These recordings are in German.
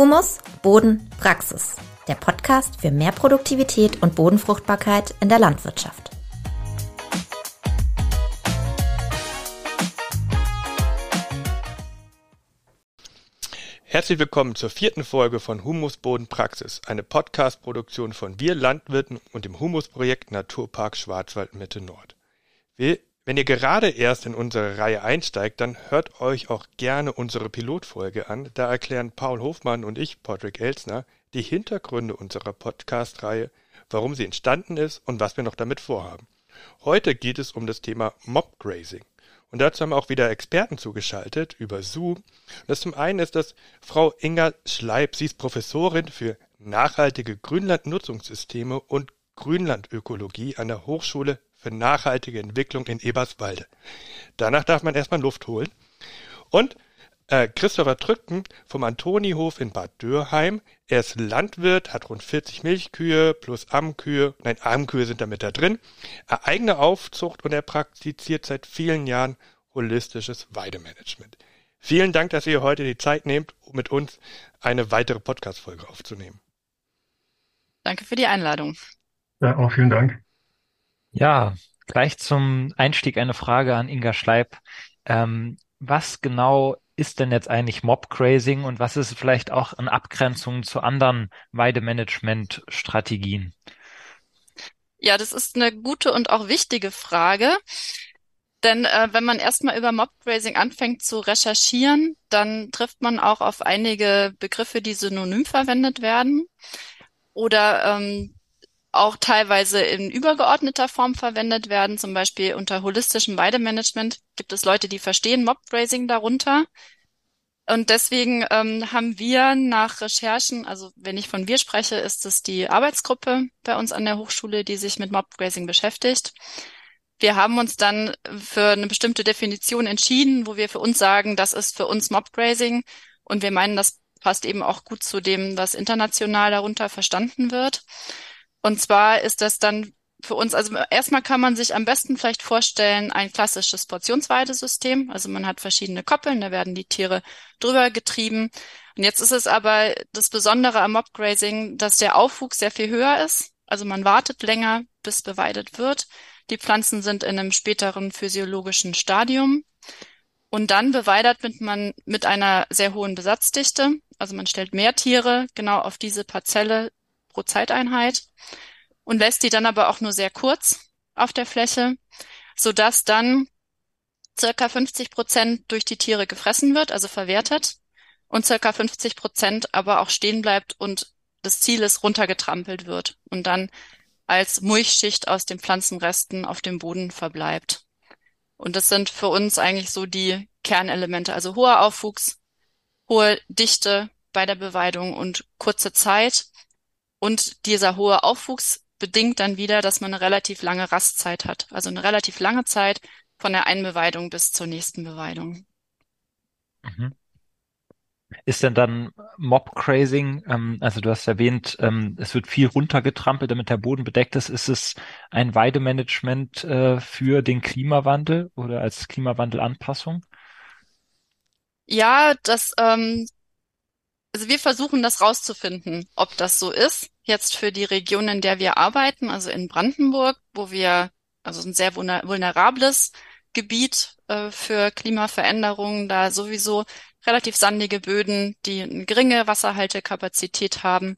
Humus, Boden, Praxis. Der Podcast für mehr Produktivität und Bodenfruchtbarkeit in der Landwirtschaft. Herzlich willkommen zur vierten Folge von Humus Boden Praxis, eine Podcast-Produktion von Wir Landwirten und dem Humusprojekt Naturpark Schwarzwald Mitte Nord. Wir wenn ihr gerade erst in unsere Reihe einsteigt, dann hört euch auch gerne unsere Pilotfolge an. Da erklären Paul Hofmann und ich, Patrick Elsner, die Hintergründe unserer Podcast-Reihe, warum sie entstanden ist und was wir noch damit vorhaben. Heute geht es um das Thema Mobgrazing. Und dazu haben wir auch wieder Experten zugeschaltet über Zoom. das zum einen ist das Frau Inga Schleib. Sie ist Professorin für nachhaltige Grünlandnutzungssysteme und Grünlandökologie an der Hochschule für nachhaltige Entwicklung in Eberswalde. Danach darf man erstmal Luft holen. Und äh, Christopher Trücken vom Antonihof in Bad Dürheim. Er ist Landwirt, hat rund 40 Milchkühe plus Ammkühe. Nein, Ammkühe sind damit da drin. Er eigene Aufzucht und er praktiziert seit vielen Jahren holistisches Weidemanagement. Vielen Dank, dass ihr heute die Zeit nehmt, um mit uns eine weitere Podcast-Folge aufzunehmen. Danke für die Einladung. Ja, auch vielen Dank. Ja, gleich zum Einstieg eine Frage an Inga Schleib. Ähm, was genau ist denn jetzt eigentlich Mob-Grazing und was ist vielleicht auch in Abgrenzung zu anderen Weidemanagement-Strategien? Ja, das ist eine gute und auch wichtige Frage. Denn äh, wenn man erstmal über Mob-Grazing anfängt zu recherchieren, dann trifft man auch auf einige Begriffe, die synonym verwendet werden oder ähm, auch teilweise in übergeordneter Form verwendet werden. Zum Beispiel unter holistischem Weidemanagement gibt es Leute, die verstehen Mob-Grazing darunter. Und deswegen ähm, haben wir nach Recherchen, also wenn ich von wir spreche, ist es die Arbeitsgruppe bei uns an der Hochschule, die sich mit Mob-Grazing beschäftigt. Wir haben uns dann für eine bestimmte Definition entschieden, wo wir für uns sagen, das ist für uns Mob-Grazing. Und wir meinen, das passt eben auch gut zu dem, was international darunter verstanden wird. Und zwar ist das dann für uns, also erstmal kann man sich am besten vielleicht vorstellen, ein klassisches Portionsweidesystem. Also man hat verschiedene Koppeln, da werden die Tiere drüber getrieben. Und jetzt ist es aber das Besondere am Mobgrazing, dass der Aufwuchs sehr viel höher ist. Also man wartet länger, bis beweidet wird. Die Pflanzen sind in einem späteren physiologischen Stadium. Und dann beweidet man mit einer sehr hohen Besatzdichte. Also man stellt mehr Tiere genau auf diese Parzelle pro Zeiteinheit und lässt die dann aber auch nur sehr kurz auf der Fläche, so dass dann circa 50 Prozent durch die Tiere gefressen wird, also verwertet und circa 50 Prozent aber auch stehen bleibt und das Ziel ist runtergetrampelt wird und dann als Mulchschicht aus den Pflanzenresten auf dem Boden verbleibt. Und das sind für uns eigentlich so die Kernelemente, also hoher Aufwuchs, hohe Dichte bei der Beweidung und kurze Zeit und dieser hohe Aufwuchs bedingt dann wieder, dass man eine relativ lange Rastzeit hat. Also eine relativ lange Zeit von der einen Beweidung bis zur nächsten Beweidung. Mhm. Ist denn dann Mob-Crazing, ähm, also du hast erwähnt, ähm, es wird viel runtergetrampelt, damit der Boden bedeckt ist. Ist es ein Weidemanagement äh, für den Klimawandel oder als Klimawandelanpassung? Ja, das ähm, also wir versuchen das rauszufinden, ob das so ist. Jetzt für die Region, in der wir arbeiten, also in Brandenburg, wo wir, also ein sehr vulnerables Gebiet äh, für Klimaveränderungen, da sowieso relativ sandige Böden, die eine geringe Wasserhaltekapazität haben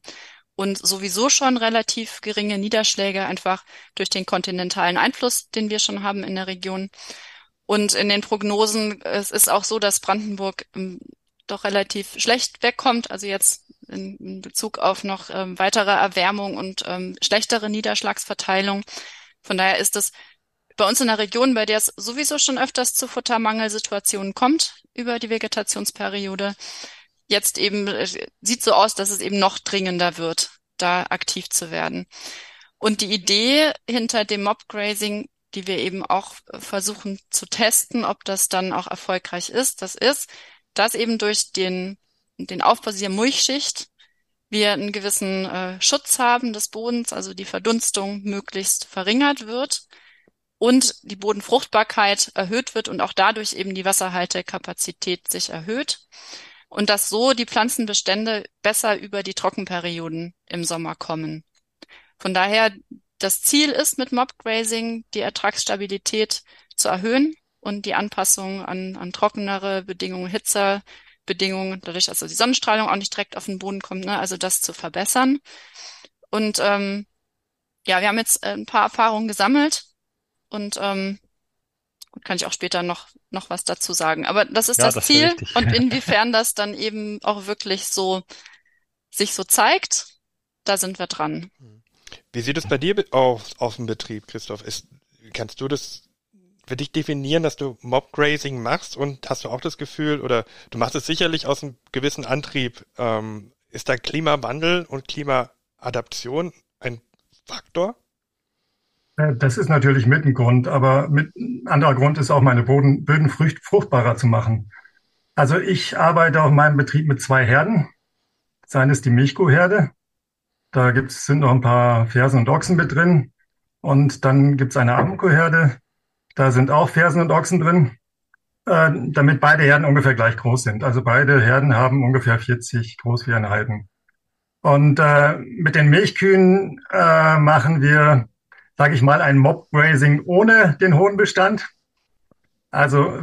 und sowieso schon relativ geringe Niederschläge einfach durch den kontinentalen Einfluss, den wir schon haben in der Region. Und in den Prognosen, es ist auch so, dass Brandenburg doch relativ schlecht wegkommt. Also jetzt in, Bezug auf noch ähm, weitere Erwärmung und ähm, schlechtere Niederschlagsverteilung. Von daher ist es bei uns in der Region, bei der es sowieso schon öfters zu Futtermangelsituationen kommt über die Vegetationsperiode, jetzt eben äh, sieht so aus, dass es eben noch dringender wird, da aktiv zu werden. Und die Idee hinter dem Mobgrazing, die wir eben auch versuchen zu testen, ob das dann auch erfolgreich ist, das ist, dass eben durch den, den Aufbau dieser Mulchschicht wir einen gewissen äh, Schutz haben des Bodens, also die Verdunstung möglichst verringert wird und die Bodenfruchtbarkeit erhöht wird und auch dadurch eben die Wasserhaltekapazität sich erhöht. und dass so die Pflanzenbestände besser über die Trockenperioden im Sommer kommen. Von daher, das Ziel ist mit Mobgrazing die Ertragsstabilität zu erhöhen und die Anpassung an, an trockenere Bedingungen, Hitzebedingungen, dadurch, dass also die Sonnenstrahlung auch nicht direkt auf den Boden kommt, ne, also das zu verbessern. Und ähm, ja, wir haben jetzt ein paar Erfahrungen gesammelt und ähm, Gut, kann ich auch später noch, noch was dazu sagen. Aber das ist ja, das, das Ziel und inwiefern das dann eben auch wirklich so sich so zeigt, da sind wir dran. Wie sieht es bei dir aus, aus dem Betrieb, Christoph? Ist, kannst du das für dich definieren, dass du Mobgrazing machst und hast du auch das Gefühl, oder du machst es sicherlich aus einem gewissen Antrieb, ähm, ist da Klimawandel und Klimaadaption ein Faktor? Äh, das ist natürlich mit ein Grund, aber mit anderer Grund ist auch meine Boden, Böden fruchtbarer zu machen. Also ich arbeite auf meinem Betrieb mit zwei Herden. Das eine ist die Milchkuhherde. Da gibt's, sind noch ein paar Fersen und Ochsen mit drin. Und dann gibt's eine Abendkuhherde. Da sind auch Fersen und Ochsen drin, äh, damit beide Herden ungefähr gleich groß sind. Also beide Herden haben ungefähr 40 Großvieheinheiten. Und äh, mit den Milchkühen äh, machen wir sage ich mal, ein Mob-Grazing ohne den hohen Bestand. Also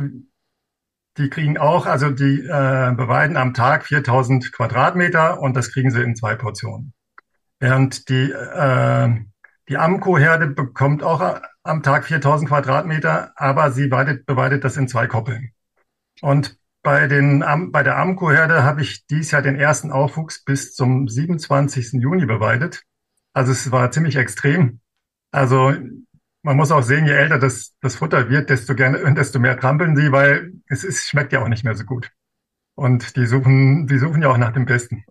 die kriegen auch, also die äh, beweiden am Tag 4000 Quadratmeter und das kriegen sie in zwei Portionen. Während die, äh, die Amco-Herde bekommt auch am Tag 4000 Quadratmeter, aber sie weidet, beweidet das in zwei Koppeln. Und bei, den, bei der Amco-Herde habe ich dies Jahr den ersten Aufwuchs bis zum 27. Juni beweidet. Also es war ziemlich extrem. Also man muss auch sehen, je älter das, das Futter wird, desto gerne, desto mehr trampeln sie, weil es ist, schmeckt ja auch nicht mehr so gut. Und die suchen, die suchen ja auch nach dem Besten.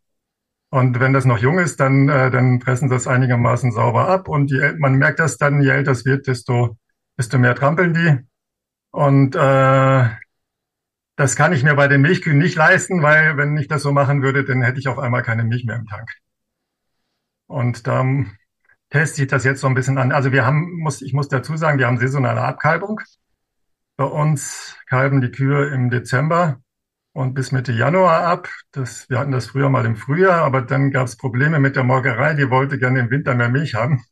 Und wenn das noch jung ist, dann, äh, dann fressen das einigermaßen sauber ab. Und je, man merkt das dann, je älter es wird, desto, desto mehr trampeln die. Und äh, das kann ich mir bei den Milchkühen nicht leisten, weil wenn ich das so machen würde, dann hätte ich auf einmal keine Milch mehr im Tank. Und da teste ich das jetzt so ein bisschen an. Also wir haben, muss, ich muss dazu sagen, wir haben saisonale Abkalbung. Bei uns kalben die Kühe im Dezember und bis Mitte Januar ab. Das, wir hatten das früher mal im Frühjahr, aber dann gab es Probleme mit der Molkerei. Die wollte gerne im Winter mehr Milch haben.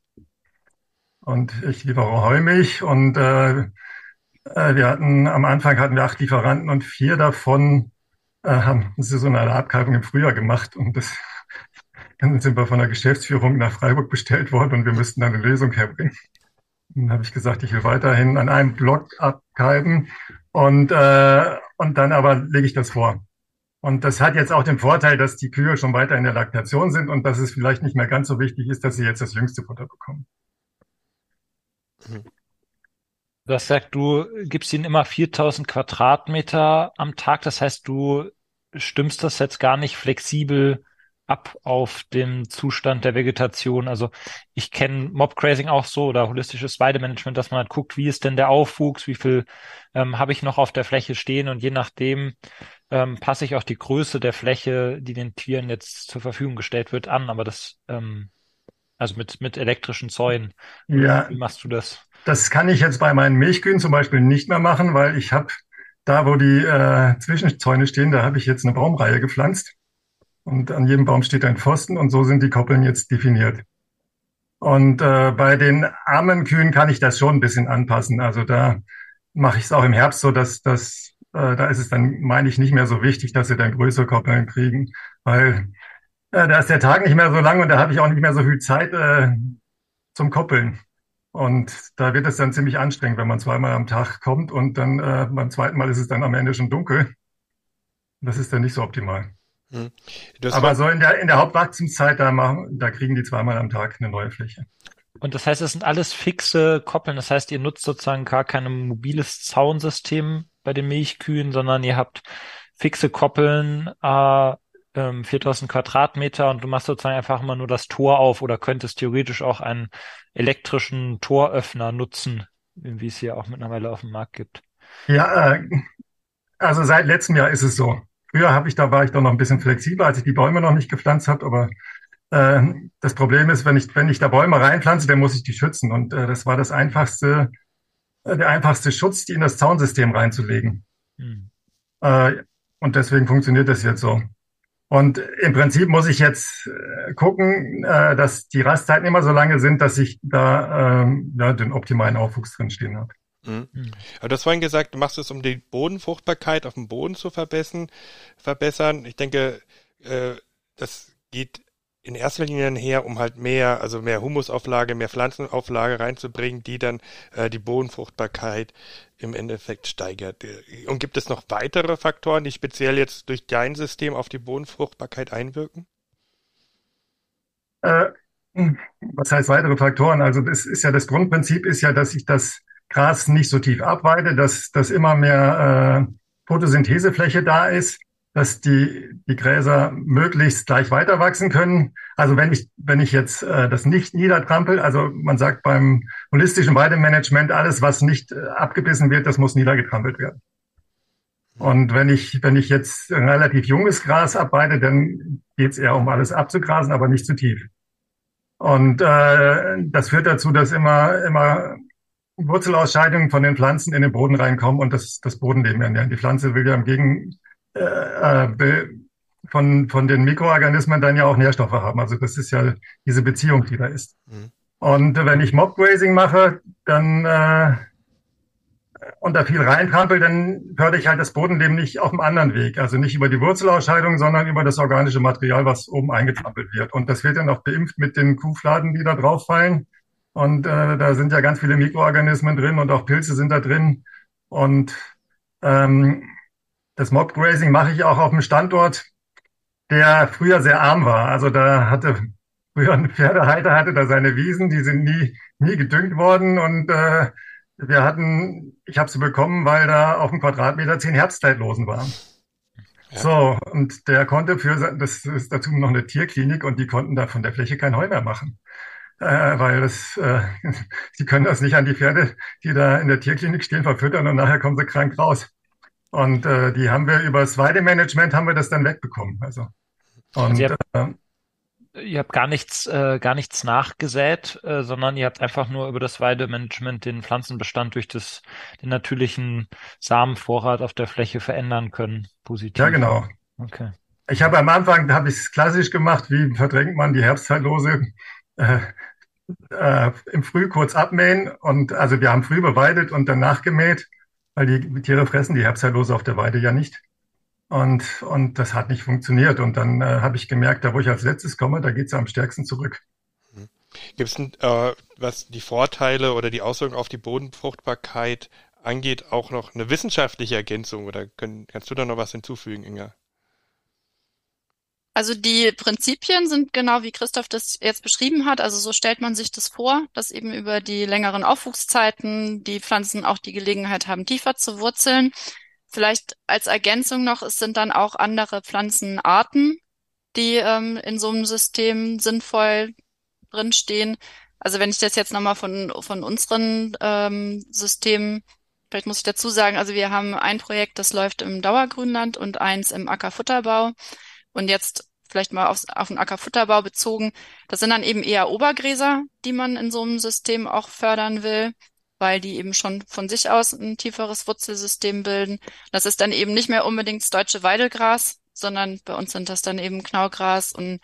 Und ich liefere Heumilch und äh, äh, wir hatten am Anfang hatten wir acht Lieferanten und vier davon äh, haben saisonale Abkalbung im Frühjahr gemacht und das dann sind wir von der Geschäftsführung nach Freiburg bestellt worden und wir müssten dann eine Lösung herbringen. Dann habe ich gesagt, ich will weiterhin an einem Block abkalben und, äh, und dann aber lege ich das vor. Und das hat jetzt auch den Vorteil, dass die Kühe schon weiter in der Laktation sind und dass es vielleicht nicht mehr ganz so wichtig ist, dass sie jetzt das jüngste Futter bekommen. Du hast du gibst ihnen immer 4000 Quadratmeter am Tag. Das heißt, du stimmst das jetzt gar nicht flexibel ab auf den Zustand der Vegetation. Also ich kenne Mobgrazing auch so oder holistisches Weidemanagement, dass man halt guckt, wie ist denn der Aufwuchs, wie viel ähm, habe ich noch auf der Fläche stehen und je nachdem ähm, passe ich auch die Größe der Fläche, die den Tieren jetzt zur Verfügung gestellt wird, an. Aber das, ähm, also mit, mit elektrischen Zäunen. Ja. Wie machst du das? Das kann ich jetzt bei meinen Milchkühen zum Beispiel nicht mehr machen, weil ich habe da, wo die äh, Zwischenzäune stehen, da habe ich jetzt eine Baumreihe gepflanzt. Und an jedem Baum steht ein Pfosten und so sind die Koppeln jetzt definiert. Und äh, bei den armen Kühen kann ich das schon ein bisschen anpassen. Also da mache ich es auch im Herbst so, dass das, äh, da ist es dann, meine ich, nicht mehr so wichtig, dass sie dann größere Koppeln kriegen, weil äh, da ist der Tag nicht mehr so lang und da habe ich auch nicht mehr so viel Zeit äh, zum Koppeln. Und da wird es dann ziemlich anstrengend, wenn man zweimal am Tag kommt und dann äh, beim zweiten Mal ist es dann am Ende schon dunkel. Das ist dann nicht so optimal. Hm. Aber so in der, in der Hauptwachstumszeit, da, machen, da kriegen die zweimal am Tag eine neue Fläche. Und das heißt, es sind alles fixe Koppeln. Das heißt, ihr nutzt sozusagen gar kein mobiles Zaunsystem bei den Milchkühen, sondern ihr habt fixe Koppeln, äh, ähm, 4000 Quadratmeter und du machst sozusagen einfach immer nur das Tor auf oder könntest theoretisch auch einen elektrischen Toröffner nutzen, wie es hier auch mittlerweile auf dem Markt gibt. Ja, äh, also seit letztem Jahr ist es so. Früher habe ich, da war ich doch noch ein bisschen flexibler, als ich die Bäume noch nicht gepflanzt habe, aber äh, das Problem ist, wenn ich, wenn ich da Bäume reinpflanze, dann muss ich die schützen. Und äh, das war das einfachste, äh, der einfachste Schutz, die in das Zaunsystem reinzulegen. Hm. Äh, Und deswegen funktioniert das jetzt so. Und im Prinzip muss ich jetzt äh, gucken, äh, dass die Rastzeiten immer so lange sind, dass ich da ähm, ja, den optimalen Aufwuchs drinstehen habe. Mhm. mhm. Aber du hast vorhin gesagt, du machst es, um die Bodenfruchtbarkeit auf dem Boden zu verbessern. verbessern. Ich denke, äh, das geht in erster Linie her, um halt mehr, also mehr Humusauflage, mehr Pflanzenauflage reinzubringen, die dann äh, die Bodenfruchtbarkeit im Endeffekt steigert. Und gibt es noch weitere Faktoren, die speziell jetzt durch dein System auf die Bodenfruchtbarkeit einwirken? Äh, was heißt weitere Faktoren? Also das ist ja das Grundprinzip ist ja, dass ich das Gras nicht so tief abweide, dass, dass immer mehr äh, Photosynthesefläche da ist dass die, die Gräser möglichst gleich weiter wachsen können. Also wenn ich, wenn ich jetzt äh, das nicht niedertrampel, also man sagt beim holistischen Weidemanagement, alles, was nicht äh, abgebissen wird, das muss niedergetrampelt werden. Und wenn ich, wenn ich jetzt relativ junges Gras abweide, dann geht es eher um alles abzugrasen, aber nicht zu tief. Und äh, das führt dazu, dass immer, immer Wurzelausscheidungen von den Pflanzen in den Boden reinkommen und das, das Bodenleben ernähren. Die Pflanze will ja im Gegen, äh, äh von, von den Mikroorganismen dann ja auch Nährstoffe haben. Also das ist ja diese Beziehung, die da ist. Mhm. Und wenn ich Mobgrazing mache, dann äh, und da viel reintrampel, dann fördere ich halt das Bodenleben nicht auf einem anderen Weg. Also nicht über die Wurzelausscheidung, sondern über das organische Material, was oben eingetrampelt wird. Und das wird dann auch beimpft mit den Kuhfladen, die da drauf fallen. Und äh, da sind ja ganz viele Mikroorganismen drin und auch Pilze sind da drin. Und ähm, das Mobgrazing mache ich auch auf einem Standort, der früher sehr arm war. Also da hatte früher ein Pferdehalter hatte da seine Wiesen, die sind nie nie gedüngt worden und äh, wir hatten, ich habe sie bekommen, weil da auf dem Quadratmeter zehn Herbstzeitlosen waren. Ja. So, und der konnte für, das ist dazu noch eine Tierklinik und die konnten da von der Fläche kein Heu mehr machen. Äh, weil das, äh, sie können das nicht an die Pferde, die da in der Tierklinik stehen, verfüttern und nachher kommen sie krank raus. Und äh, die haben wir über das Weidemanagement haben wir das dann wegbekommen. Also, und, also äh, ihr habt gar nichts, äh, gar nichts nachgesät, äh, sondern ihr habt einfach nur über das Weidemanagement den Pflanzenbestand durch das, den natürlichen Samenvorrat auf der Fläche verändern können, positiv. Ja, genau. Okay. Ich habe am Anfang, habe ich es klassisch gemacht, wie verdrängt man die Herbstzeitlose äh, äh, im Früh kurz abmähen und also wir haben früh beweidet und danach gemäht weil die Tiere fressen die Herbstzeitlose auf der Weide ja nicht. Und, und das hat nicht funktioniert. Und dann äh, habe ich gemerkt, da wo ich als letztes komme, da geht es am stärksten zurück. Gibt es, äh, was die Vorteile oder die Auswirkungen auf die Bodenfruchtbarkeit angeht, auch noch eine wissenschaftliche Ergänzung? Oder können, kannst du da noch was hinzufügen, Inga? Also die Prinzipien sind genau wie Christoph das jetzt beschrieben hat. Also so stellt man sich das vor, dass eben über die längeren Aufwuchszeiten die Pflanzen auch die Gelegenheit haben, tiefer zu wurzeln. Vielleicht als Ergänzung noch, es sind dann auch andere Pflanzenarten, die ähm, in so einem System sinnvoll drinstehen. Also wenn ich das jetzt nochmal von, von unseren ähm, Systemen, vielleicht muss ich dazu sagen, also wir haben ein Projekt, das läuft im Dauergrünland und eins im Ackerfutterbau. Und jetzt vielleicht mal aufs, auf den Ackerfutterbau bezogen, das sind dann eben eher Obergräser, die man in so einem System auch fördern will, weil die eben schon von sich aus ein tieferes Wurzelsystem bilden. Das ist dann eben nicht mehr unbedingt das deutsche Weidelgras, sondern bei uns sind das dann eben Knaugras und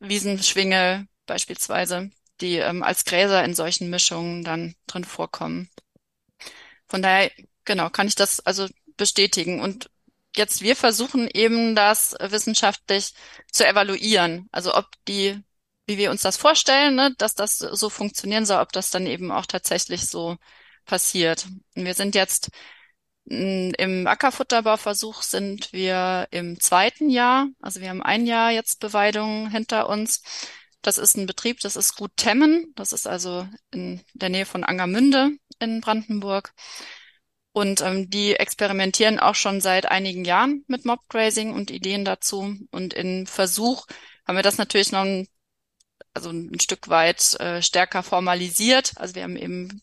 Wiesenschwinge beispielsweise, die ähm, als Gräser in solchen Mischungen dann drin vorkommen. Von daher, genau, kann ich das also bestätigen. Und jetzt wir versuchen eben das wissenschaftlich zu evaluieren. Also ob die, wie wir uns das vorstellen, ne, dass das so funktionieren soll, ob das dann eben auch tatsächlich so passiert. Und wir sind jetzt mm, im Ackerfutterbauversuch sind wir im zweiten Jahr. Also wir haben ein Jahr jetzt Beweidung hinter uns. Das ist ein Betrieb, das ist Gut Temmen. Das ist also in der Nähe von Angermünde in Brandenburg. Und ähm, die experimentieren auch schon seit einigen Jahren mit Mobgrazing und Ideen dazu. Und in Versuch haben wir das natürlich noch ein, also ein Stück weit äh, stärker formalisiert. Also wir haben eben,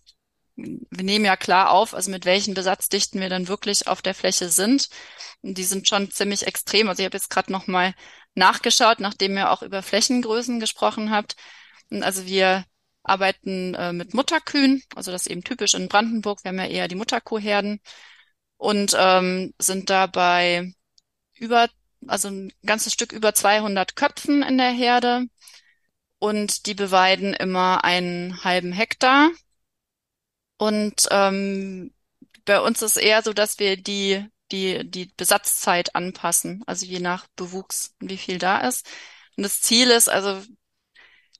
wir nehmen ja klar auf, also mit welchen Besatzdichten wir dann wirklich auf der Fläche sind. Und die sind schon ziemlich extrem. Also ich habe jetzt gerade noch mal nachgeschaut, nachdem ihr auch über Flächengrößen gesprochen habt. Und also wir arbeiten äh, mit Mutterkühen, also das eben typisch in Brandenburg, wir haben ja eher die Mutterkuhherden und ähm, sind dabei über, also ein ganzes Stück über 200 Köpfen in der Herde und die beweiden immer einen halben Hektar. Und ähm, bei uns ist eher so, dass wir die, die, die Besatzzeit anpassen, also je nach Bewuchs, wie viel da ist. Und das Ziel ist, also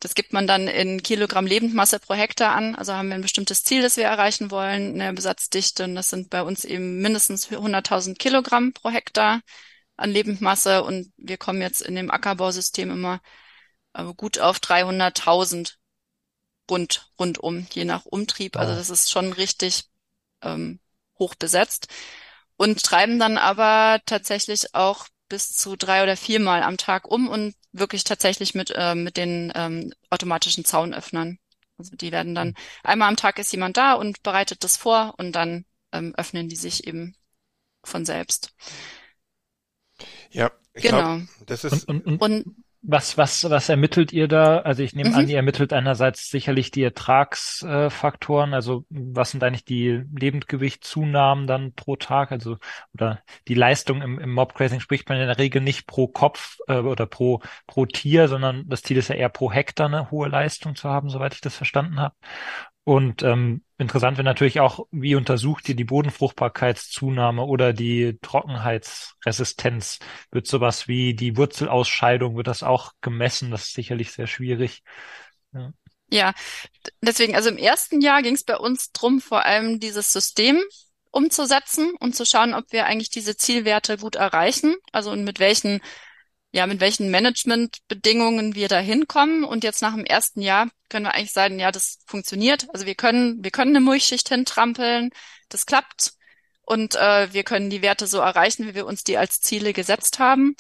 das gibt man dann in Kilogramm Lebendmasse pro Hektar an. Also haben wir ein bestimmtes Ziel, das wir erreichen wollen, eine Besatzdichte. Und das sind bei uns eben mindestens 100.000 Kilogramm pro Hektar an Lebendmasse. Und wir kommen jetzt in dem Ackerbausystem immer äh, gut auf 300.000 rund, rundum, je nach Umtrieb. Also das ist schon richtig ähm, hoch besetzt. Und treiben dann aber tatsächlich auch bis zu drei oder viermal am Tag um und wirklich tatsächlich mit, äh, mit den ähm, automatischen Zaunöffnern. Also die werden dann, einmal am Tag ist jemand da und bereitet das vor und dann ähm, öffnen die sich eben von selbst. Ja, ich genau. Glaub, das ist und, und, und, was, was, was ermittelt ihr da? Also ich nehme mhm. an, ihr ermittelt einerseits sicherlich die Ertragsfaktoren, also was sind eigentlich die Lebendgewichtzunahmen dann pro Tag, also oder die Leistung im, im Mobgrazing spricht man in der Regel nicht pro Kopf äh, oder pro, pro Tier, sondern das Ziel ist ja eher pro Hektar eine hohe Leistung zu haben, soweit ich das verstanden habe. Und ähm, interessant wäre natürlich auch, wie untersucht ihr die Bodenfruchtbarkeitszunahme oder die Trockenheitsresistenz? Wird sowas wie die Wurzelausscheidung, wird das auch gemessen? Das ist sicherlich sehr schwierig. Ja. Ja, deswegen, also im ersten Jahr ging es bei uns drum, vor allem dieses System umzusetzen und zu schauen, ob wir eigentlich diese Zielwerte gut erreichen. Also und mit welchen ja, mit welchen Managementbedingungen wir da hinkommen. Und jetzt nach dem ersten Jahr können wir eigentlich sagen, ja, das funktioniert. Also wir können, wir können eine Mulchschicht hintrampeln, das klappt. Und äh, wir können die Werte so erreichen, wie wir uns die als Ziele gesetzt haben.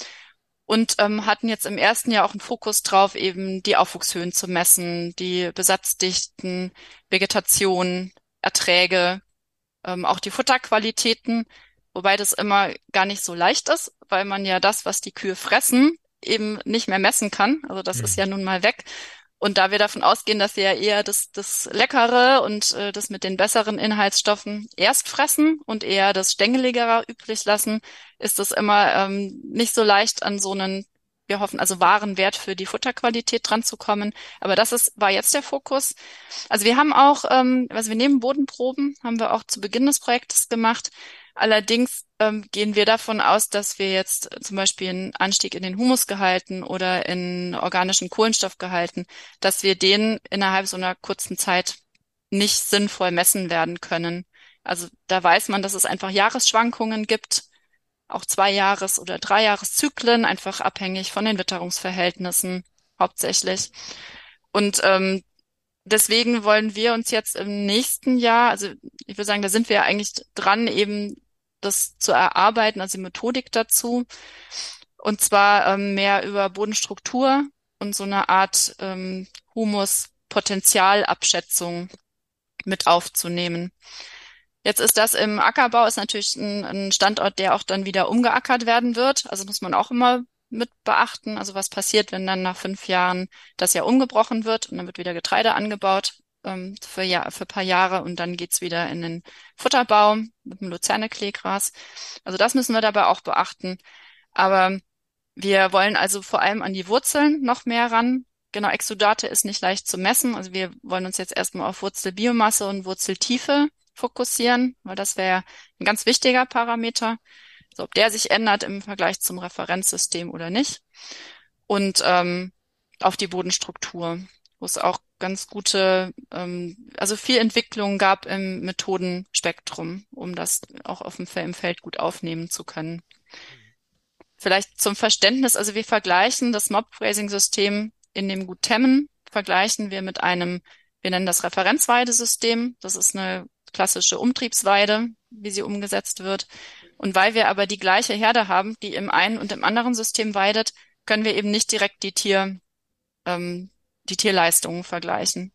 Und ähm, hatten jetzt im ersten Jahr auch einen Fokus drauf, eben die Aufwuchshöhen zu messen, die Besatzdichten, Vegetation, Erträge, ähm, auch die Futterqualitäten Wobei das immer gar nicht so leicht ist, weil man ja das, was die Kühe fressen, eben nicht mehr messen kann. Also das mhm. ist ja nun mal weg. Und da wir davon ausgehen, dass sie ja eher das, das Leckere und äh, das mit den besseren Inhaltsstoffen erst fressen und eher das Stängeligere übrig lassen, ist es immer ähm, nicht so leicht an so einen, wir hoffen, also wahren Wert für die Futterqualität dran zu kommen. Aber das ist, war jetzt der Fokus. Also wir haben auch, ähm, also wir nehmen Bodenproben, haben wir auch zu Beginn des Projektes gemacht. Allerdings ähm, gehen wir davon aus, dass wir jetzt zum Beispiel einen Anstieg in den Humusgehalten oder in organischen Kohlenstoffgehalten, dass wir den innerhalb so einer kurzen Zeit nicht sinnvoll messen werden können. Also da weiß man, dass es einfach Jahresschwankungen gibt, auch zwei Jahres- oder drei Jahreszyklen, einfach abhängig von den Witterungsverhältnissen hauptsächlich. Und ähm, deswegen wollen wir uns jetzt im nächsten Jahr, also ich würde sagen, da sind wir eigentlich dran, eben das zu erarbeiten, also die Methodik dazu. Und zwar ähm, mehr über Bodenstruktur und so eine Art ähm, Humus-Potenzialabschätzung mit aufzunehmen. Jetzt ist das im Ackerbau ist natürlich ein, ein Standort, der auch dann wieder umgeackert werden wird. Also muss man auch immer mit beachten. Also was passiert, wenn dann nach fünf Jahren das Jahr umgebrochen wird und dann wird wieder Getreide angebaut ähm, für, ja, für paar Jahre und dann geht's wieder in den Futterbau mit dem Luzerne-Kleegras. Also das müssen wir dabei auch beachten. Aber wir wollen also vor allem an die Wurzeln noch mehr ran. Genau, Exudate ist nicht leicht zu messen. Also wir wollen uns jetzt erstmal auf Wurzelbiomasse und Wurzeltiefe fokussieren, weil das wäre ein ganz wichtiger Parameter. Also ob der sich ändert im Vergleich zum Referenzsystem oder nicht. Und ähm, auf die Bodenstruktur wo es auch ganz gute, ähm, also viel Entwicklung gab im Methodenspektrum, um das auch auf dem, im Feld gut aufnehmen zu können. Vielleicht zum Verständnis, also wir vergleichen das Mob-Phrasing-System in dem Gut Temmen, vergleichen wir mit einem, wir nennen das Referenzweidesystem. Das ist eine klassische Umtriebsweide, wie sie umgesetzt wird. Und weil wir aber die gleiche Herde haben, die im einen und im anderen System weidet, können wir eben nicht direkt die Tier, ähm, die Tierleistungen vergleichen.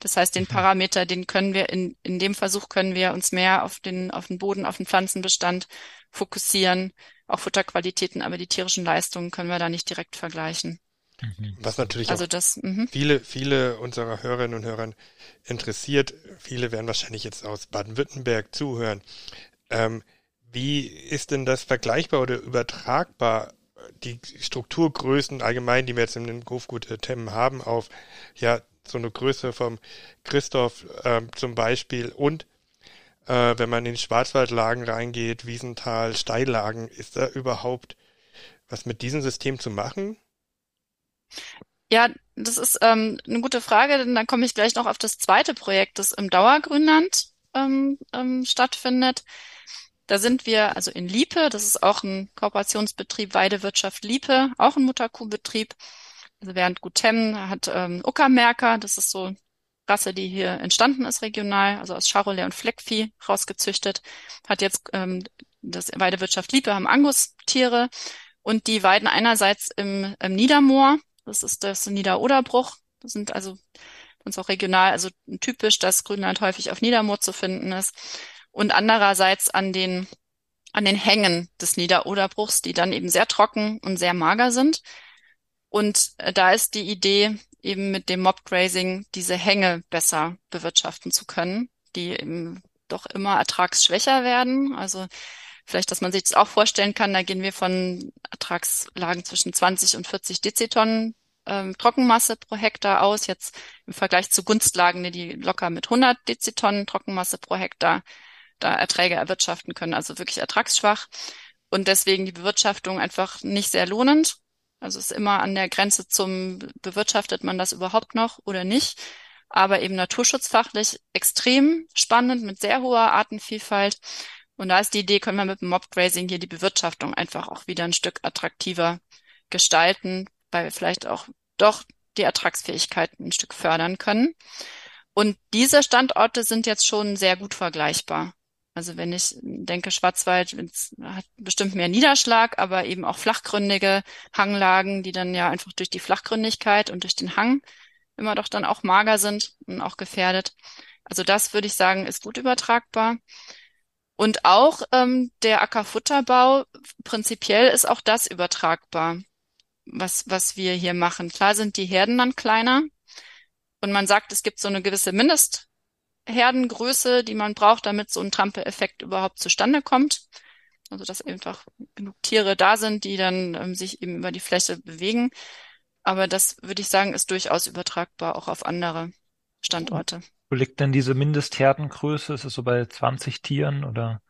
Das heißt, den mhm. Parameter, den können wir in, in dem Versuch können wir uns mehr auf den, auf den Boden, auf den Pflanzenbestand fokussieren, auch Futterqualitäten, aber die tierischen Leistungen können wir da nicht direkt vergleichen. Mhm. Was natürlich also das, mhm. viele, viele unserer Hörerinnen und Hörer interessiert. Viele werden wahrscheinlich jetzt aus Baden-Württemberg zuhören. Ähm, Wie ist denn das vergleichbar oder übertragbar, die Strukturgrößen allgemein, die wir jetzt in den Hofgut Temmen haben, auf ja so eine Größe vom Christoph äh, zum Beispiel und äh, wenn man in Schwarzwaldlagen reingeht, Wiesental, Steillagen, ist da überhaupt was mit diesem System zu machen? Ja, das ist ähm, eine gute Frage, denn dann komme ich gleich noch auf das zweite Projekt, das im Dauergrünland ähm, ähm, stattfindet. Da sind wir also in Liepe, das ist auch ein Kooperationsbetrieb Weidewirtschaft Liepe, auch ein Mutterkuhbetrieb. Also während Gutem hat ähm, Uckermärker, das ist so Rasse, die hier entstanden ist regional, also aus Charolais und Fleckvieh rausgezüchtet, hat jetzt ähm, das Weidewirtschaft Liepe haben Angus-Tiere und die weiden einerseits im, im Niedermoor, das ist das Niederoderbruch, das sind also uns auch regional, also typisch, dass Grünland häufig auf Niedermoor zu finden ist und andererseits an den, an den Hängen des Niederoderbruchs, die dann eben sehr trocken und sehr mager sind. Und äh, da ist die Idee, eben mit dem Mobgrazing diese Hänge besser bewirtschaften zu können, die eben doch immer ertragsschwächer werden. Also vielleicht, dass man sich das auch vorstellen kann, da gehen wir von Ertragslagen zwischen 20 und 40 Dezitonnen ähm, Trockenmasse pro Hektar aus. Jetzt im Vergleich zu Gunstlagen, die locker mit 100 Dezitonnen Trockenmasse pro Hektar da Erträge erwirtschaften können, also wirklich ertragsschwach und deswegen die Bewirtschaftung einfach nicht sehr lohnend. Also ist immer an der Grenze zum bewirtschaftet man das überhaupt noch oder nicht, aber eben naturschutzfachlich extrem spannend mit sehr hoher Artenvielfalt. Und da ist die Idee, können wir mit dem Mobgrazing hier die Bewirtschaftung einfach auch wieder ein Stück attraktiver gestalten, weil wir vielleicht auch doch die Ertragsfähigkeit ein Stück fördern können. Und diese Standorte sind jetzt schon sehr gut vergleichbar. Also wenn ich denke, Schwarzwald hat bestimmt mehr Niederschlag, aber eben auch flachgründige Hanglagen, die dann ja einfach durch die Flachgründigkeit und durch den Hang immer doch dann auch mager sind und auch gefährdet. Also das würde ich sagen, ist gut übertragbar. Und auch ähm, der Ackerfutterbau, prinzipiell ist auch das übertragbar, was, was wir hier machen. Klar sind die Herden dann kleiner und man sagt, es gibt so eine gewisse Mindest Herdengröße, die man braucht, damit so ein Trampeleffekt überhaupt zustande kommt. Also dass einfach genug Tiere da sind, die dann ähm, sich eben über die Fläche bewegen. Aber das würde ich sagen, ist durchaus übertragbar auch auf andere Standorte. Wo liegt denn diese Mindestherdengröße? Ist es so bei 20 Tieren oder?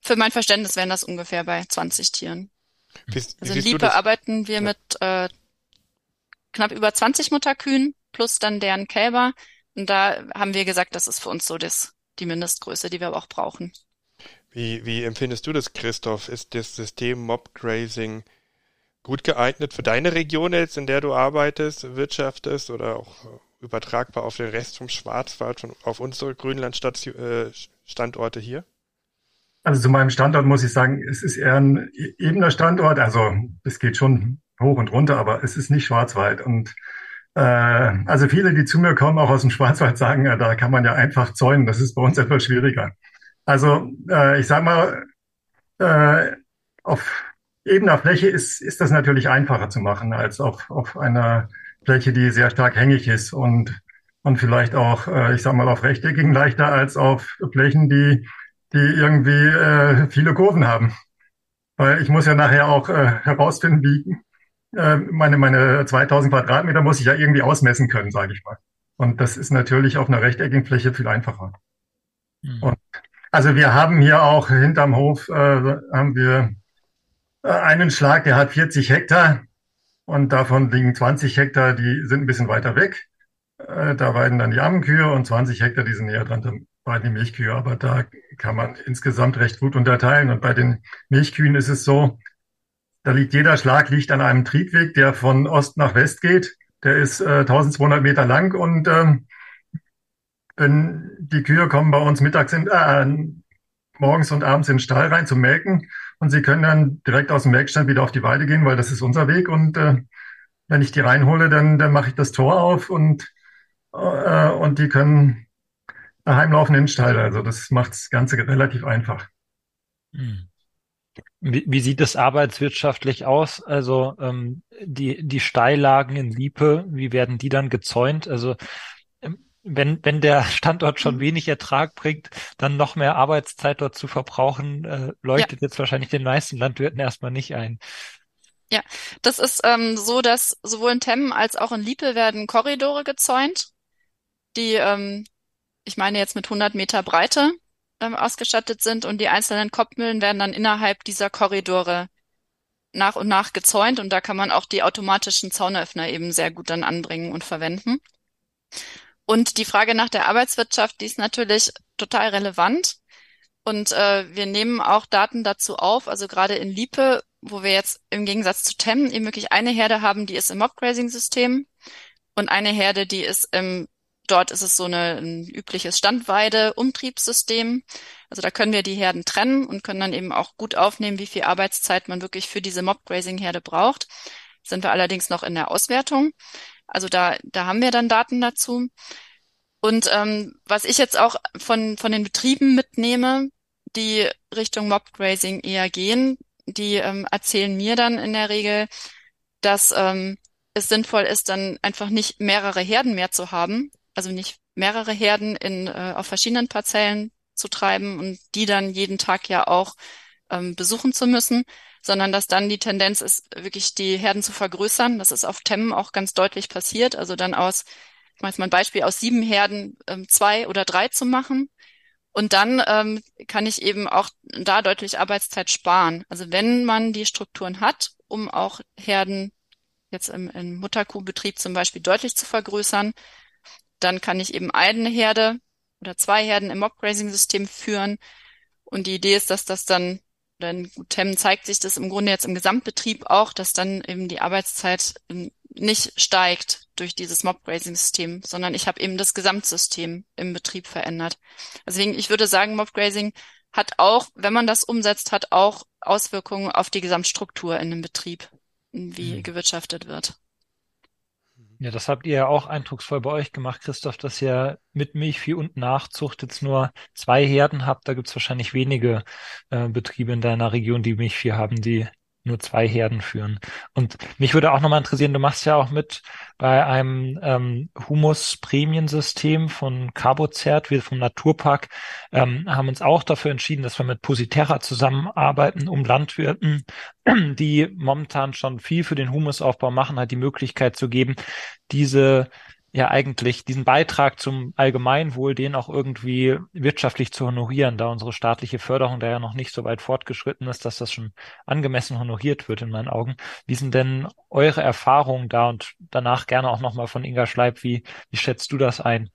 Für mein Verständnis wären das ungefähr bei 20 Tieren. Wie, also in Liebe arbeiten wir ja. mit äh, knapp über 20 Mutterkühen plus dann deren Kälber. Und da haben wir gesagt, das ist für uns so das, die Mindestgröße, die wir aber auch brauchen. Wie, wie empfindest du das, Christoph? Ist das System Mob-Grazing gut geeignet für deine Region jetzt, in der du arbeitest, wirtschaftest oder auch übertragbar auf den Rest vom Schwarzwald, auf unsere Grünland-Standorte äh, hier? Also zu meinem Standort muss ich sagen, es ist eher ein ebener Standort. Also es geht schon hoch und runter, aber es ist nicht Schwarzwald. Und äh, also viele, die zu mir kommen, auch aus dem Schwarzwald, sagen, ja, da kann man ja einfach zäunen. Das ist bei uns etwas schwieriger. Also äh, ich sage mal, äh, auf ebener Fläche ist, ist das natürlich einfacher zu machen als auf, auf einer Fläche, die sehr stark hängig ist und, und vielleicht auch, äh, ich sage mal, auf rechteckigen leichter als auf Flächen, die, die irgendwie äh, viele Kurven haben. Weil ich muss ja nachher auch äh, herausfinden, wie, äh, meine, meine 2000 Quadratmeter muss ich ja irgendwie ausmessen können, sage ich mal. Und das ist natürlich auf einer rechteckigen Fläche viel einfacher. Mhm. Und, also wir haben hier auch hinterm Hof äh, haben wir äh, einen Schlag, der hat 40 Hektar und davon liegen 20 Hektar, die sind ein bisschen weiter weg. Äh, da weiden dann die Ammenkühe und 20 Hektar, die sind näher dran, da weiden die Milchkühe. Aber da kann man insgesamt recht gut unterteilen. Und bei den Milchkühen ist es so, da liegt jeder Schlag liegt an einem Triebweg, der von Ost nach West geht. Der ist äh, 1200 Meter lang und ähm, wenn die Kühe kommen bei uns mittags in, äh, morgens und abends in den Stall rein zum Melken und sie können dann direkt aus dem Melkstand wieder auf die Weide gehen, weil das ist unser Weg und äh, wenn ich die reinhole, dann, dann mache ich das Tor auf und, äh, und die können heimlaufen in den Stall. Also das macht das Ganze relativ einfach. Hm. Wie, wie sieht es arbeitswirtschaftlich aus? Also ähm, die, die Steillagen in Liepe, wie werden die dann gezäunt? Also ähm, wenn, wenn der Standort schon mhm. wenig Ertrag bringt, dann noch mehr Arbeitszeit dort zu verbrauchen, äh, leuchtet ja. jetzt wahrscheinlich den meisten Landwirten erstmal nicht ein. Ja, das ist ähm, so, dass sowohl in Temmen als auch in Liepe werden Korridore gezäunt, die, ähm, ich meine jetzt mit 100 Meter Breite ähm, ausgestattet sind und die einzelnen Kopfmühlen werden dann innerhalb dieser Korridore nach und nach gezäunt und da kann man auch die automatischen Zaunöffner eben sehr gut dann anbringen und verwenden. Und die Frage nach der Arbeitswirtschaft, die ist natürlich total relevant. Und äh, wir nehmen auch Daten dazu auf, also gerade in Liepe, wo wir jetzt im Gegensatz zu Tem eben wirklich eine Herde haben, die ist im Mob-Grazing-System und eine Herde, die ist im, dort ist es so eine, ein übliches Standweide-Umtriebssystem. Also da können wir die Herden trennen und können dann eben auch gut aufnehmen, wie viel Arbeitszeit man wirklich für diese Mob-Grazing-Herde braucht. Sind wir allerdings noch in der Auswertung. Also da, da haben wir dann Daten dazu. Und ähm, was ich jetzt auch von, von den Betrieben mitnehme, die Richtung Mobgrazing eher gehen, die ähm, erzählen mir dann in der Regel, dass ähm, es sinnvoll ist, dann einfach nicht mehrere Herden mehr zu haben, also nicht mehrere Herden in, äh, auf verschiedenen Parzellen zu treiben und die dann jeden Tag ja auch ähm, besuchen zu müssen, sondern dass dann die Tendenz ist, wirklich die Herden zu vergrößern. Das ist auf Temmen auch ganz deutlich passiert. Also dann aus, ich mache jetzt mal ein Beispiel, aus sieben Herden ähm, zwei oder drei zu machen. Und dann ähm, kann ich eben auch da deutlich Arbeitszeit sparen. Also wenn man die Strukturen hat, um auch Herden jetzt im, im Mutterkuhbetrieb zum Beispiel deutlich zu vergrößern, dann kann ich eben eine Herde oder zwei Herden im Mob-Grazing-System führen. Und die Idee ist, dass das dann denn Tem zeigt sich das im Grunde jetzt im Gesamtbetrieb auch, dass dann eben die Arbeitszeit ähm, nicht steigt durch dieses Mob-Grazing-System, sondern ich habe eben das Gesamtsystem im Betrieb verändert. Deswegen, ich würde sagen, Mob-Grazing hat auch, wenn man das umsetzt, hat auch Auswirkungen auf die Gesamtstruktur in dem Betrieb, wie mhm. gewirtschaftet wird. Ja, das habt ihr ja auch eindrucksvoll bei euch gemacht, Christoph, dass ihr mit Milchvieh und Nachzucht jetzt nur zwei Herden habt. Da gibt's wahrscheinlich wenige äh, Betriebe in deiner Region, die Milchvieh haben, die nur zwei Herden führen. Und mich würde auch nochmal interessieren, du machst ja auch mit bei einem ähm, Humus-Prämiensystem von Carbozert, wir vom Naturpark, ähm, haben uns auch dafür entschieden, dass wir mit Positerra zusammenarbeiten, um Landwirten, die momentan schon viel für den Humusaufbau machen, halt die Möglichkeit zu geben, diese ja eigentlich diesen Beitrag zum Allgemeinwohl, den auch irgendwie wirtschaftlich zu honorieren, da unsere staatliche Förderung da ja noch nicht so weit fortgeschritten ist, dass das schon angemessen honoriert wird in meinen Augen. Wie sind denn eure Erfahrungen da und danach gerne auch nochmal von Inga Schleib, wie, wie schätzt du das ein?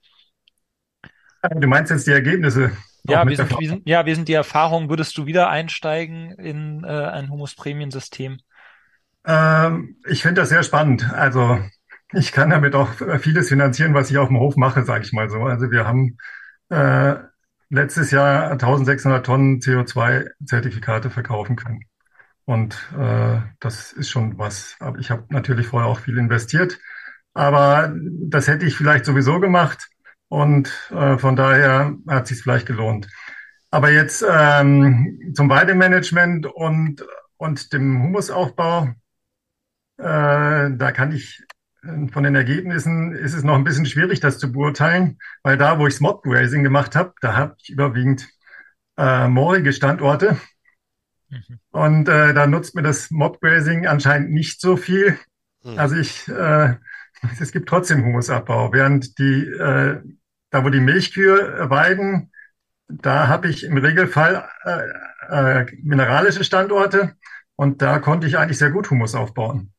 Du meinst jetzt die Ergebnisse? Ja, wie sind, wie sind, ja, wie sind die Erfahrungen? Würdest du wieder einsteigen in äh, ein Humus-Prämiensystem? Ähm, ich finde das sehr spannend. Also ich kann damit auch vieles finanzieren, was ich auf dem Hof mache, sage ich mal so. Also wir haben äh, letztes Jahr 1600 Tonnen CO2-Zertifikate verkaufen können. Und äh, das ist schon was. Aber ich habe natürlich vorher auch viel investiert. Aber das hätte ich vielleicht sowieso gemacht. Und äh, von daher hat sich vielleicht gelohnt. Aber jetzt ähm, zum Weidemanagement und, und dem Humusaufbau, äh, da kann ich von den Ergebnissen ist es noch ein bisschen schwierig, das zu beurteilen, weil da, wo ich Smog Grazing gemacht habe, da habe ich überwiegend äh, moorige Standorte. Mhm. Und äh, da nutzt mir das Mob Grazing anscheinend nicht so viel. Mhm. Also ich, äh, es gibt trotzdem Humusabbau, während die, äh, da wo die Milchkühe weiden, da habe ich im Regelfall äh, äh, mineralische Standorte und da konnte ich eigentlich sehr gut Humus aufbauen.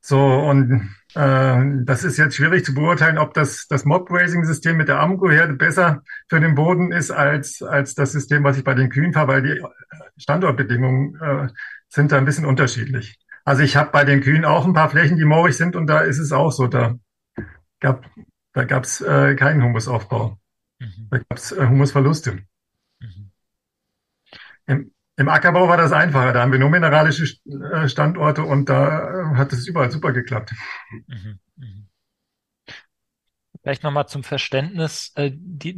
So, und äh, das ist jetzt schwierig zu beurteilen, ob das, das Mob-Grazing-System mit der Amco-Herde besser für den Boden ist als, als das System, was ich bei den Kühen fahre, weil die Standortbedingungen äh, sind da ein bisschen unterschiedlich. Also ich habe bei den Kühen auch ein paar Flächen, die moorig sind und da ist es auch so, da gab da gab's äh, keinen Humusaufbau. Mhm. Da gab's äh, Humusverluste. Im, Ackerbau war das einfacher. Da haben wir nur mineralische äh, Standorte und da äh, hat es überall super geklappt. Mhm, mhm. Vielleicht nochmal zum Verständnis. Äh, die,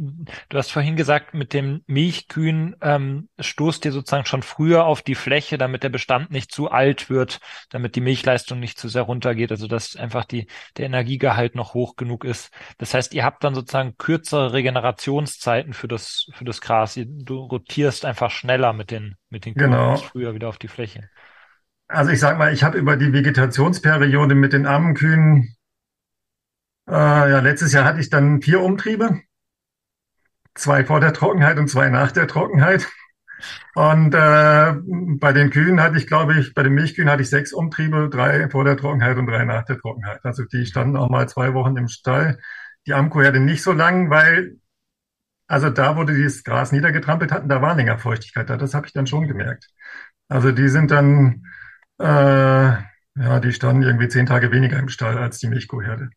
du hast vorhin gesagt, mit dem Milchkühen ähm, stoßt ihr sozusagen schon früher auf die Fläche, damit der Bestand nicht zu alt wird, damit die Milchleistung nicht zu sehr runtergeht, also dass einfach die, der Energiegehalt noch hoch genug ist. Das heißt, ihr habt dann sozusagen kürzere Regenerationszeiten für das, für das Gras. Du rotierst einfach schneller mit den, mit den Kühen Genau. früher wieder auf die Fläche. Also ich sag mal, ich habe über die Vegetationsperiode mit den armen Kühen äh, ja, letztes Jahr hatte ich dann vier Umtriebe, zwei vor der Trockenheit und zwei nach der Trockenheit. Und äh, bei den Kühen hatte ich, glaube ich, bei den Milchkühen hatte ich sechs Umtriebe, drei vor der Trockenheit und drei nach der Trockenheit. Also die standen auch mal zwei Wochen im Stall. Die Amkuherde nicht so lang, weil also da, wo die das Gras niedergetrampelt hatten, da war länger Feuchtigkeit da. Das habe ich dann schon gemerkt. Also die sind dann, äh, ja, die standen irgendwie zehn Tage weniger im Stall als die Milchkuhherde.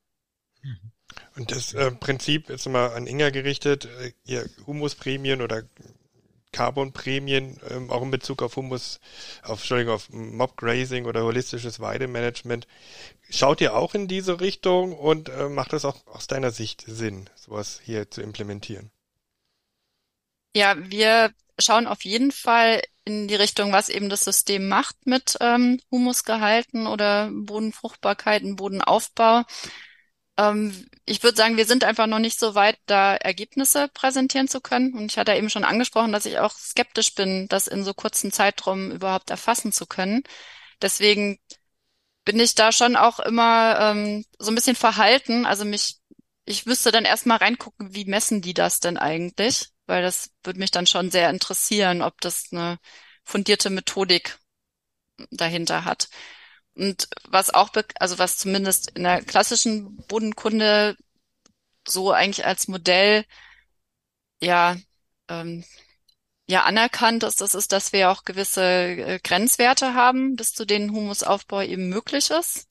Und das äh, Prinzip ist immer an Inga gerichtet, äh, ihr Humusprämien oder Carbonprämien, ähm, auch in Bezug auf Humus, auf, Entschuldigung, auf Mobgrazing oder holistisches Weidemanagement. Schaut ihr auch in diese Richtung und äh, macht das auch aus deiner Sicht Sinn, sowas hier zu implementieren? Ja, wir schauen auf jeden Fall in die Richtung, was eben das System macht mit ähm, Humusgehalten oder Bodenfruchtbarkeiten, Bodenaufbau. Ähm, ich würde sagen, wir sind einfach noch nicht so weit, da Ergebnisse präsentieren zu können. Und ich hatte eben schon angesprochen, dass ich auch skeptisch bin, das in so kurzen Zeitraum überhaupt erfassen zu können. Deswegen bin ich da schon auch immer ähm, so ein bisschen verhalten. Also mich, ich müsste dann erstmal reingucken, wie messen die das denn eigentlich? Weil das würde mich dann schon sehr interessieren, ob das eine fundierte Methodik dahinter hat. Und was auch, also was zumindest in der klassischen Bodenkunde so eigentlich als Modell ja ähm, ja anerkannt ist, das ist, dass wir auch gewisse äh, Grenzwerte haben, bis zu denen Humusaufbau eben möglich ist.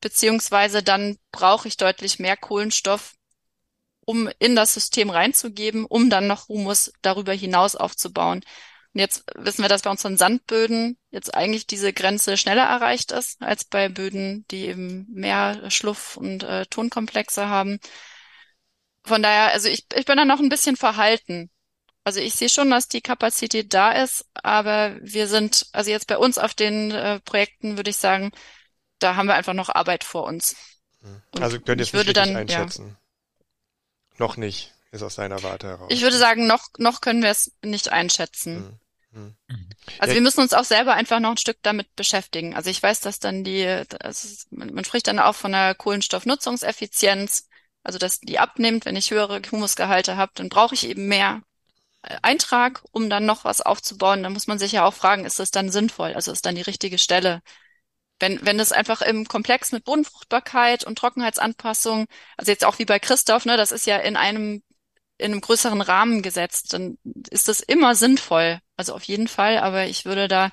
Beziehungsweise dann brauche ich deutlich mehr Kohlenstoff, um in das System reinzugeben, um dann noch Humus darüber hinaus aufzubauen. Und jetzt wissen wir, dass bei unseren Sandböden jetzt eigentlich diese Grenze schneller erreicht ist als bei Böden, die eben mehr Schluff und äh, Tonkomplexe haben. Von daher, also ich, ich bin da noch ein bisschen verhalten. Also ich sehe schon, dass die Kapazität da ist, aber wir sind, also jetzt bei uns auf den äh, Projekten würde ich sagen, da haben wir einfach noch Arbeit vor uns. Hm. also könnt ihr es nicht dann, einschätzen? Ja. Noch nicht, ist aus deiner Warte heraus. Ich würde sagen, noch, noch können wir es nicht einschätzen. Hm. Mhm. Also wir müssen uns auch selber einfach noch ein Stück damit beschäftigen. Also ich weiß, dass dann die, ist, man spricht dann auch von der Kohlenstoffnutzungseffizienz, also dass die abnimmt, wenn ich höhere Humusgehalte habe, dann brauche ich eben mehr äh, Eintrag, um dann noch was aufzubauen. Da muss man sich ja auch fragen, ist das dann sinnvoll? Also ist dann die richtige Stelle? Wenn, wenn es einfach im Komplex mit Bodenfruchtbarkeit und Trockenheitsanpassung, also jetzt auch wie bei Christoph, ne, das ist ja in einem in einem größeren Rahmen gesetzt, dann ist das immer sinnvoll. Also auf jeden Fall, aber ich würde da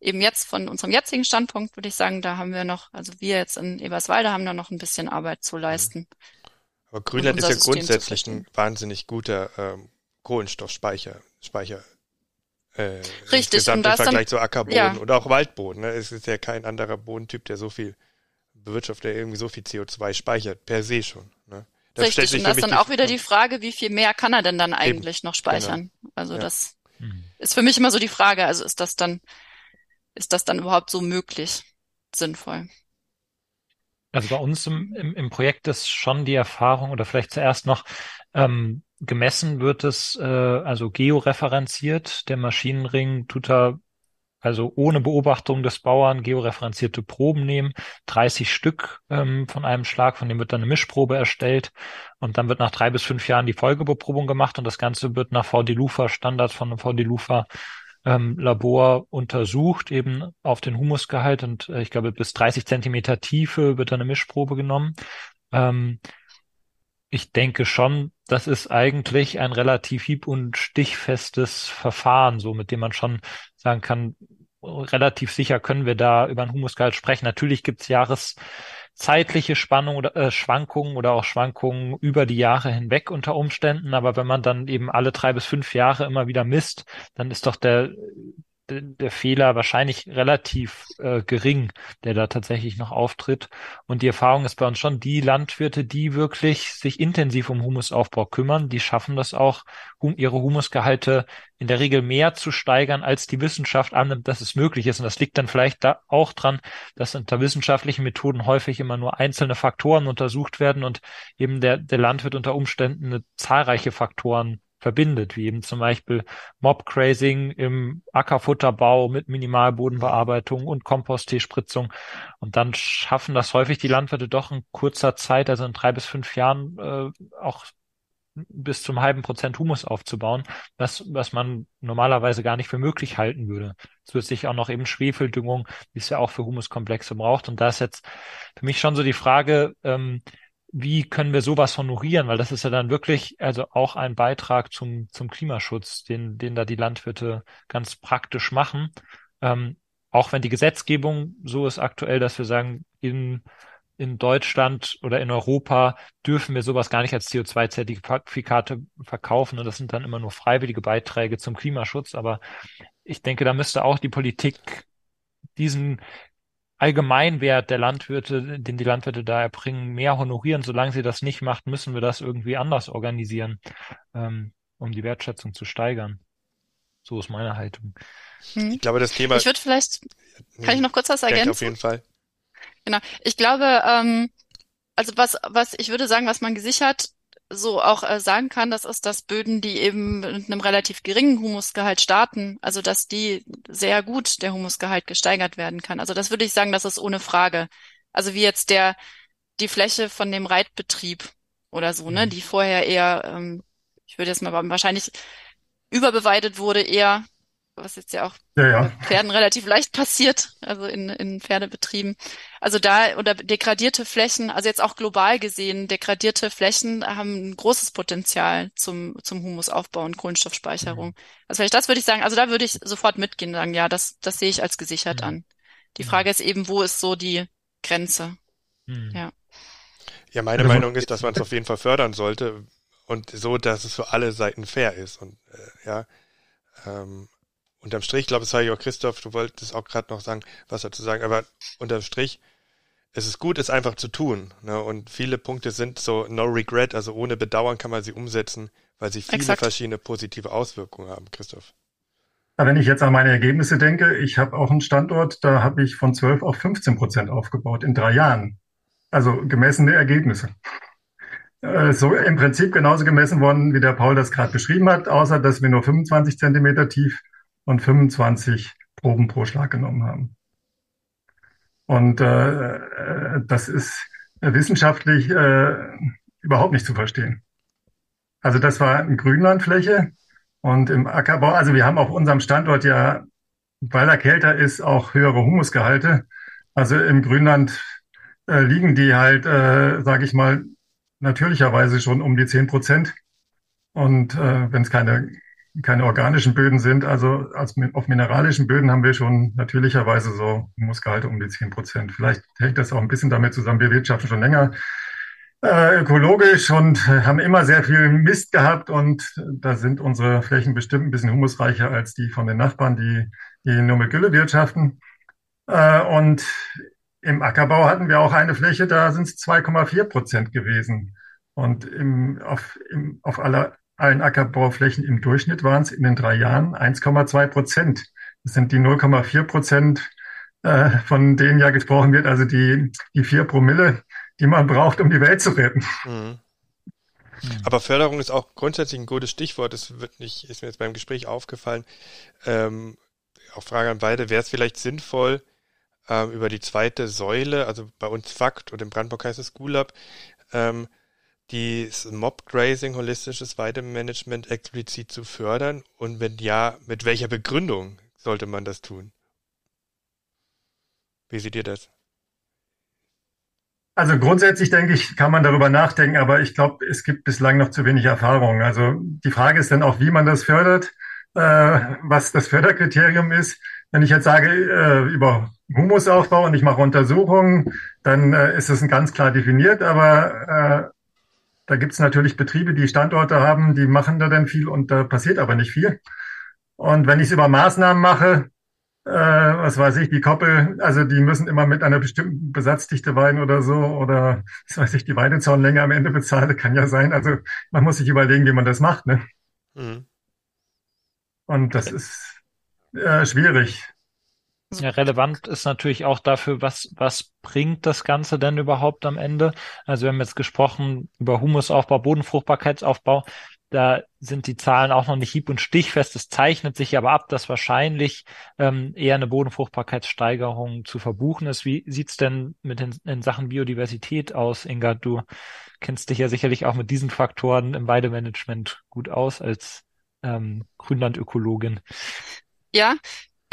eben jetzt von unserem jetzigen Standpunkt würde ich sagen, da haben wir noch, also wir jetzt in Eberswalde haben da noch ein bisschen Arbeit zu leisten. Aber Grünland ist ja System grundsätzlich ein wahnsinnig guter ähm, Kohlenstoffspeicher, Speicher. Äh, Richtig, und das im Vergleich dann, zu Ackerboden ja. oder auch Waldboden. Ne? Es ist ja kein anderer Bodentyp, der so viel bewirtschaftet, der irgendwie so viel CO2 speichert, per se schon. Ne? Das Richtig, und das ist dann auch wieder die Frage, wie viel mehr kann er denn dann eigentlich Eben. noch speichern? Genau. Also ja. das mhm. ist für mich immer so die Frage, also ist das dann, ist das dann überhaupt so möglich, sinnvoll? Also bei uns im, im, im Projekt ist schon die Erfahrung oder vielleicht zuerst noch ähm, gemessen wird es, äh, also georeferenziert. Der Maschinenring tut da also ohne Beobachtung des Bauern georeferenzierte Proben nehmen, 30 Stück ähm, von einem Schlag, von dem wird dann eine Mischprobe erstellt und dann wird nach drei bis fünf Jahren die Folgebeprobung gemacht und das Ganze wird nach VD-Lufa Standard von einem VD-Lufa ähm, Labor untersucht, eben auf den Humusgehalt und äh, ich glaube bis 30 Zentimeter Tiefe wird dann eine Mischprobe genommen. Ähm, ich denke schon, das ist eigentlich ein relativ hieb- und stichfestes Verfahren, so mit dem man schon sagen kann, relativ sicher können wir da über ein Humusgehalt sprechen. Natürlich gibt es jahreszeitliche Spannung oder äh, Schwankungen oder auch Schwankungen über die Jahre hinweg unter Umständen, aber wenn man dann eben alle drei bis fünf Jahre immer wieder misst, dann ist doch der der Fehler wahrscheinlich relativ äh, gering, der da tatsächlich noch auftritt. Und die Erfahrung ist bei uns schon, die Landwirte, die wirklich sich intensiv um Humusaufbau kümmern, die schaffen das auch, um ihre Humusgehalte in der Regel mehr zu steigern, als die Wissenschaft annimmt, dass es möglich ist. Und das liegt dann vielleicht da auch dran, dass unter wissenschaftlichen Methoden häufig immer nur einzelne Faktoren untersucht werden und eben der, der Landwirt unter Umständen eine zahlreiche Faktoren verbindet, wie eben zum Beispiel Mobcrazing im Ackerfutterbau mit Minimalbodenbearbeitung und Kompostteespritzung. Und dann schaffen das häufig die Landwirte doch in kurzer Zeit, also in drei bis fünf Jahren, äh, auch bis zum halben Prozent Humus aufzubauen, was, was man normalerweise gar nicht für möglich halten würde. Sich auch noch eben Schwefeldüngung, die es ja auch für Humuskomplexe braucht. Und da ist jetzt für mich schon so die Frage, ähm, wie können wir sowas honorieren? Weil das ist ja dann wirklich also auch ein Beitrag zum, zum Klimaschutz, den, den da die Landwirte ganz praktisch machen. Ähm, auch wenn die Gesetzgebung so ist aktuell, dass wir sagen, in, in Deutschland oder in Europa dürfen wir sowas gar nicht als CO2-Zertifikate verkaufen und das sind dann immer nur freiwillige Beiträge zum Klimaschutz. Aber ich denke, da müsste auch die Politik diesen Allgemeinwert der Landwirte, den die Landwirte da erbringen, mehr honorieren. Solange sie das nicht macht, müssen wir das irgendwie anders organisieren, ähm, um die Wertschätzung zu steigern. So ist meine Haltung. Hm. Ich glaube, das Thema. Ich würde vielleicht, kann ich noch kurz was ergänzen? Auf jeden Fall. Genau. Ich glaube, ähm, also was, was ich würde sagen, was man gesichert so auch äh, sagen kann, das ist, dass Böden, die eben mit einem relativ geringen Humusgehalt starten, also dass die sehr gut der Humusgehalt gesteigert werden kann. Also das würde ich sagen, das ist ohne Frage. Also wie jetzt der die Fläche von dem Reitbetrieb oder so, ne, mhm. die vorher eher, ähm, ich würde jetzt mal wahrscheinlich überbeweidet wurde, eher was jetzt ja auch ja, ja. Pferden relativ leicht passiert, also in, in Pferdebetrieben. Also da, oder degradierte Flächen, also jetzt auch global gesehen, degradierte Flächen haben ein großes Potenzial zum, zum Humusaufbau und Kohlenstoffspeicherung. Mhm. Also vielleicht das würde ich sagen, also da würde ich sofort mitgehen und sagen, ja, das, das sehe ich als gesichert mhm. an. Die Frage ist eben, wo ist so die Grenze? Mhm. Ja. Ja, meine also, Meinung ist, dass man es auf jeden Fall fördern sollte und so, dass es für alle Seiten fair ist und äh, ja, ähm, unterm Strich, ich glaube, das habe ich auch Christoph, du wolltest auch gerade noch sagen, was dazu sagen, aber unterm Strich, es ist gut, es einfach zu tun. Ne? Und viele Punkte sind so no regret, also ohne Bedauern kann man sie umsetzen, weil sie viele Exakt. verschiedene positive Auswirkungen haben, Christoph. Wenn ich jetzt an meine Ergebnisse denke, ich habe auch einen Standort, da habe ich von 12 auf 15 Prozent aufgebaut in drei Jahren. Also gemessene Ergebnisse. Äh, so im Prinzip genauso gemessen worden, wie der Paul das gerade beschrieben hat, außer dass wir nur 25 Zentimeter tief und 25 Proben pro Schlag genommen haben. Und äh, äh, das ist wissenschaftlich äh, überhaupt nicht zu verstehen. Also das war eine Grünlandfläche und im Ackerbau, also wir haben auf unserem Standort ja, weil er kälter ist, auch höhere Humusgehalte. Also im Grünland äh, liegen die halt, äh, sage ich mal, natürlicherweise schon um die 10 Prozent. Und äh, wenn es keine keine organischen Böden sind. Also als, auf mineralischen Böden haben wir schon natürlicherweise so Muskelgehalte um die 10 Prozent. Vielleicht hängt das auch ein bisschen damit zusammen. Wir wirtschaften schon länger äh, ökologisch und haben immer sehr viel Mist gehabt und da sind unsere Flächen bestimmt ein bisschen humusreicher als die von den Nachbarn, die, die nur mit Gülle wirtschaften. Äh, und im Ackerbau hatten wir auch eine Fläche, da sind es 2,4 Prozent gewesen. Und im, auf, im, auf aller allen Ackerbauflächen im Durchschnitt waren es in den drei Jahren 1,2 Prozent. Das sind die 0,4 Prozent, äh, von denen ja gesprochen wird, also die, die vier Promille, die man braucht, um die Welt zu retten. Mhm. Aber Förderung ist auch grundsätzlich ein gutes Stichwort. Das wird nicht, ist mir jetzt beim Gespräch aufgefallen. Ähm, auch Frage an beide. Wäre es vielleicht sinnvoll, ähm, über die zweite Säule, also bei uns Fakt und im Brandburg heißt es Gulab, ähm, die Mob-Grazing, holistisches Weidemanagement explizit zu fördern? Und wenn ja, mit welcher Begründung sollte man das tun? Wie seht ihr das? Also grundsätzlich denke ich, kann man darüber nachdenken, aber ich glaube, es gibt bislang noch zu wenig Erfahrung. Also die Frage ist dann auch, wie man das fördert, äh, was das Förderkriterium ist. Wenn ich jetzt sage, äh, über Humusaufbau und ich mache Untersuchungen, dann äh, ist es ganz klar definiert, aber äh, da gibt es natürlich Betriebe, die Standorte haben, die machen da dann viel und da passiert aber nicht viel. Und wenn ich es über Maßnahmen mache, äh, was weiß ich, die Koppel, also die müssen immer mit einer bestimmten Besatzdichte weiden oder so, oder was weiß ich, die Weidezaunlänge am Ende bezahlen, kann ja sein. Also man muss sich überlegen, wie man das macht, ne? Mhm. Und das ist äh, schwierig. Ja, relevant ist natürlich auch dafür, was, was bringt das Ganze denn überhaupt am Ende? Also wir haben jetzt gesprochen über Humusaufbau, Bodenfruchtbarkeitsaufbau. Da sind die Zahlen auch noch nicht hieb- und stichfest. Es zeichnet sich aber ab, dass wahrscheinlich ähm, eher eine Bodenfruchtbarkeitssteigerung zu verbuchen ist. Wie sieht's denn mit den, in Sachen Biodiversität aus, Inga? Du kennst dich ja sicherlich auch mit diesen Faktoren im Weidemanagement gut aus als ähm, Grünlandökologin. Ja,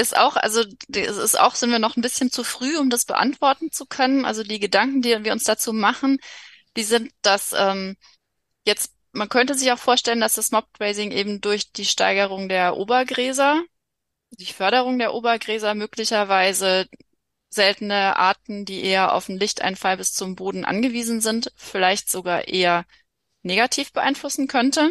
ist auch, also es ist auch, sind wir noch ein bisschen zu früh, um das beantworten zu können. Also die Gedanken, die wir uns dazu machen, die sind, dass ähm, jetzt, man könnte sich auch vorstellen, dass das Mobgrazing eben durch die Steigerung der Obergräser, die Förderung der Obergräser möglicherweise seltene Arten, die eher auf den Lichteinfall bis zum Boden angewiesen sind, vielleicht sogar eher negativ beeinflussen könnte.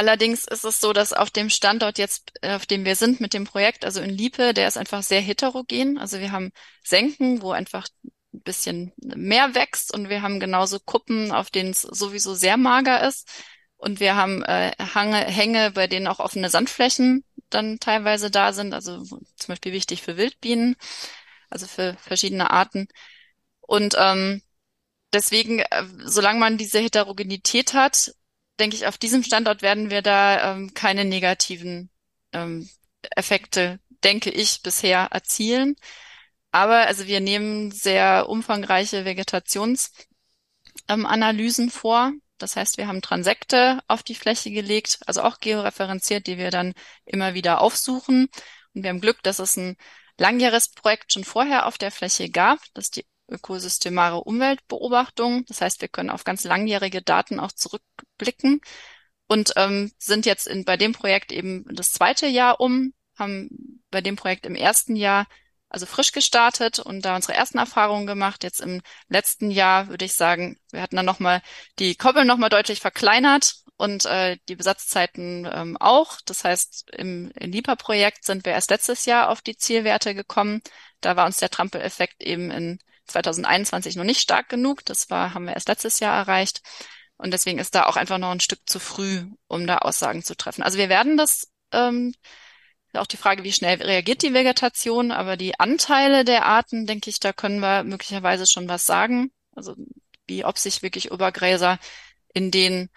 Allerdings ist es so, dass auf dem Standort jetzt, äh, auf dem wir sind mit dem Projekt, also in Liepe, der ist einfach sehr heterogen. Also wir haben Senken, wo einfach ein bisschen mehr wächst und wir haben genauso Kuppen, auf denen es sowieso sehr mager ist. Und wir haben äh, Hange, Hänge, bei denen auch offene Sandflächen dann teilweise da sind, also zum Beispiel wichtig für Wildbienen, also für verschiedene Arten. Und ähm, deswegen, äh, solange man diese Heterogenität hat, denke ich, auf diesem Standort werden wir da ähm, keine negativen ähm, Effekte, denke ich, bisher erzielen. Aber also wir nehmen sehr umfangreiche Vegetationsanalysen ähm, vor. Das heißt, wir haben Transekte auf die Fläche gelegt, also auch georeferenziert, die wir dann immer wieder aufsuchen. Und wir haben Glück, dass es ein langjähriges Projekt schon vorher auf der Fläche gab, dass die ökosystemare Umweltbeobachtung. Das heißt, wir können auf ganz langjährige Daten auch zurückblicken und ähm, sind jetzt in, bei dem Projekt eben das zweite Jahr um, haben bei dem Projekt im ersten Jahr also frisch gestartet und da unsere ersten Erfahrungen gemacht. Jetzt im letzten Jahr würde ich sagen, wir hatten dann nochmal die Koppel nochmal deutlich verkleinert und äh, die Besatzzeiten ähm, auch. Das heißt, im, im LIPA-Projekt sind wir erst letztes Jahr auf die Zielwerte gekommen. Da war uns der Trampeleffekt eben in 2021 noch nicht stark genug. Das war, haben wir erst letztes Jahr erreicht. Und deswegen ist da auch einfach noch ein Stück zu früh, um da Aussagen zu treffen. Also wir werden das, ähm, auch die Frage, wie schnell reagiert die Vegetation, aber die Anteile der Arten, denke ich, da können wir möglicherweise schon was sagen. Also wie ob sich wirklich Obergräser in den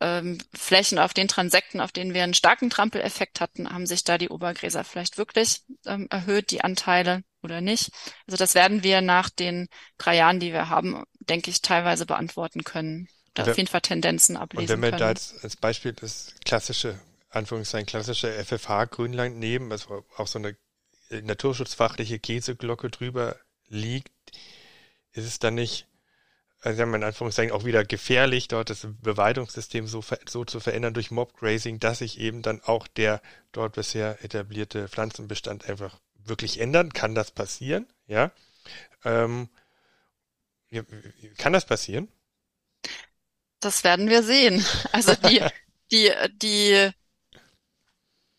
ähm, Flächen, auf den Transekten, auf denen wir einen starken Trampeleffekt hatten, haben sich da die Obergräser vielleicht wirklich ähm, erhöht, die Anteile oder nicht. Also das werden wir nach den drei Jahren, die wir haben, denke ich, teilweise beantworten können. Da auf jeden Fall Tendenzen ablesen können. Und wenn wir da als, als Beispiel das klassische, Anführungszeichen, klassische FFH-Grünland nehmen, was auch so eine naturschutzfachliche Käseglocke drüber liegt, ist es dann nicht also sagen wir in Anführungszeichen auch wieder gefährlich, dort das Beweidungssystem so, so zu verändern durch Mobgrazing, dass sich eben dann auch der dort bisher etablierte Pflanzenbestand einfach wirklich ändern. Kann das passieren? Ja. Ähm, kann das passieren? Das werden wir sehen. Also die, die, die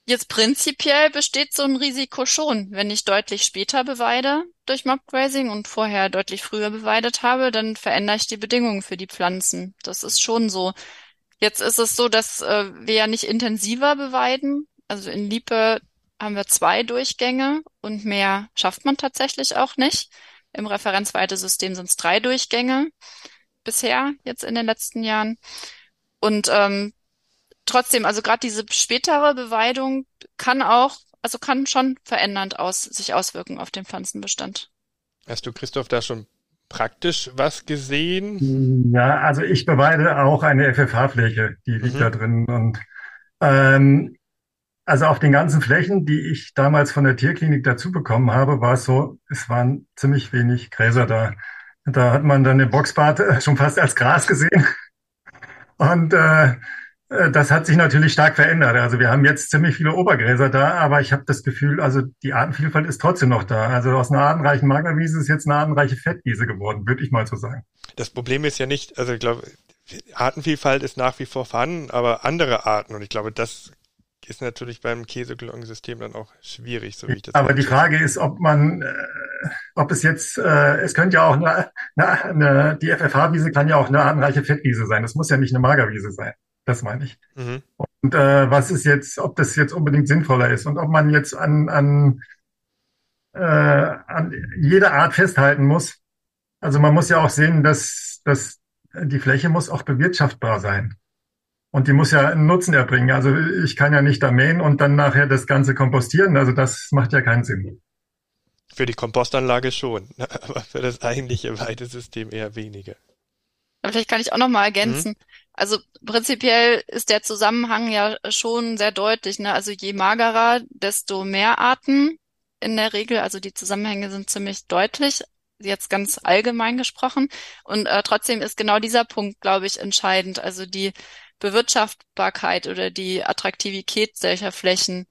Jetzt prinzipiell besteht so ein Risiko schon. Wenn ich deutlich später beweide durch Mobgrazing und vorher deutlich früher beweidet habe, dann verändere ich die Bedingungen für die Pflanzen. Das ist schon so. Jetzt ist es so, dass äh, wir ja nicht intensiver beweiden. Also in Liepe haben wir zwei Durchgänge und mehr schafft man tatsächlich auch nicht. Im Referenzweitesystem sind es drei Durchgänge bisher, jetzt in den letzten Jahren. Und ähm, trotzdem, also gerade diese spätere Beweidung kann auch, also kann schon verändernd aus, sich auswirken auf den Pflanzenbestand. Hast du, Christoph, da schon praktisch was gesehen? Ja, also ich beweide auch eine FFH-Fläche, die liegt mhm. da drin. Und ähm, also auf den ganzen Flächen, die ich damals von der Tierklinik dazu bekommen habe, war es so, es waren ziemlich wenig Gräser da. Da hat man dann den Boxbart schon fast als Gras gesehen. Und äh, äh, das hat sich natürlich stark verändert. Also wir haben jetzt ziemlich viele Obergräser da, aber ich habe das Gefühl, also die Artenvielfalt ist trotzdem noch da. Also aus einer artenreichen Magerwiese ist jetzt eine artenreiche Fettwiese geworden, würde ich mal so sagen. Das Problem ist ja nicht, also ich glaube, Artenvielfalt ist nach wie vor vorhanden, aber andere Arten, und ich glaube, das ist natürlich beim Käseglockensystem dann auch schwierig, so wie ich das Aber die Frage ist, ob man, äh, ob es jetzt, äh, es könnte ja auch eine, eine, eine die FFH-Wiese kann ja auch eine artenreiche Fettwiese sein. Das muss ja nicht eine Magerwiese sein. Das meine ich. Mhm. Und äh, was ist jetzt, ob das jetzt unbedingt sinnvoller ist und ob man jetzt an, an, äh, an jeder Art festhalten muss. Also man muss ja auch sehen, dass, dass die Fläche muss auch bewirtschaftbar sein. Und die muss ja einen Nutzen erbringen. Also ich kann ja nicht da mähen und dann nachher das Ganze kompostieren. Also das macht ja keinen Sinn. Für die Kompostanlage schon, aber für das eigentliche Weidesystem eher weniger. Aber vielleicht kann ich auch noch mal ergänzen. Mhm. Also prinzipiell ist der Zusammenhang ja schon sehr deutlich. Ne? Also je magerer, desto mehr Arten in der Regel. Also die Zusammenhänge sind ziemlich deutlich, jetzt ganz allgemein gesprochen. Und äh, trotzdem ist genau dieser Punkt, glaube ich, entscheidend. Also die Bewirtschaftbarkeit oder die Attraktivität solcher Flächen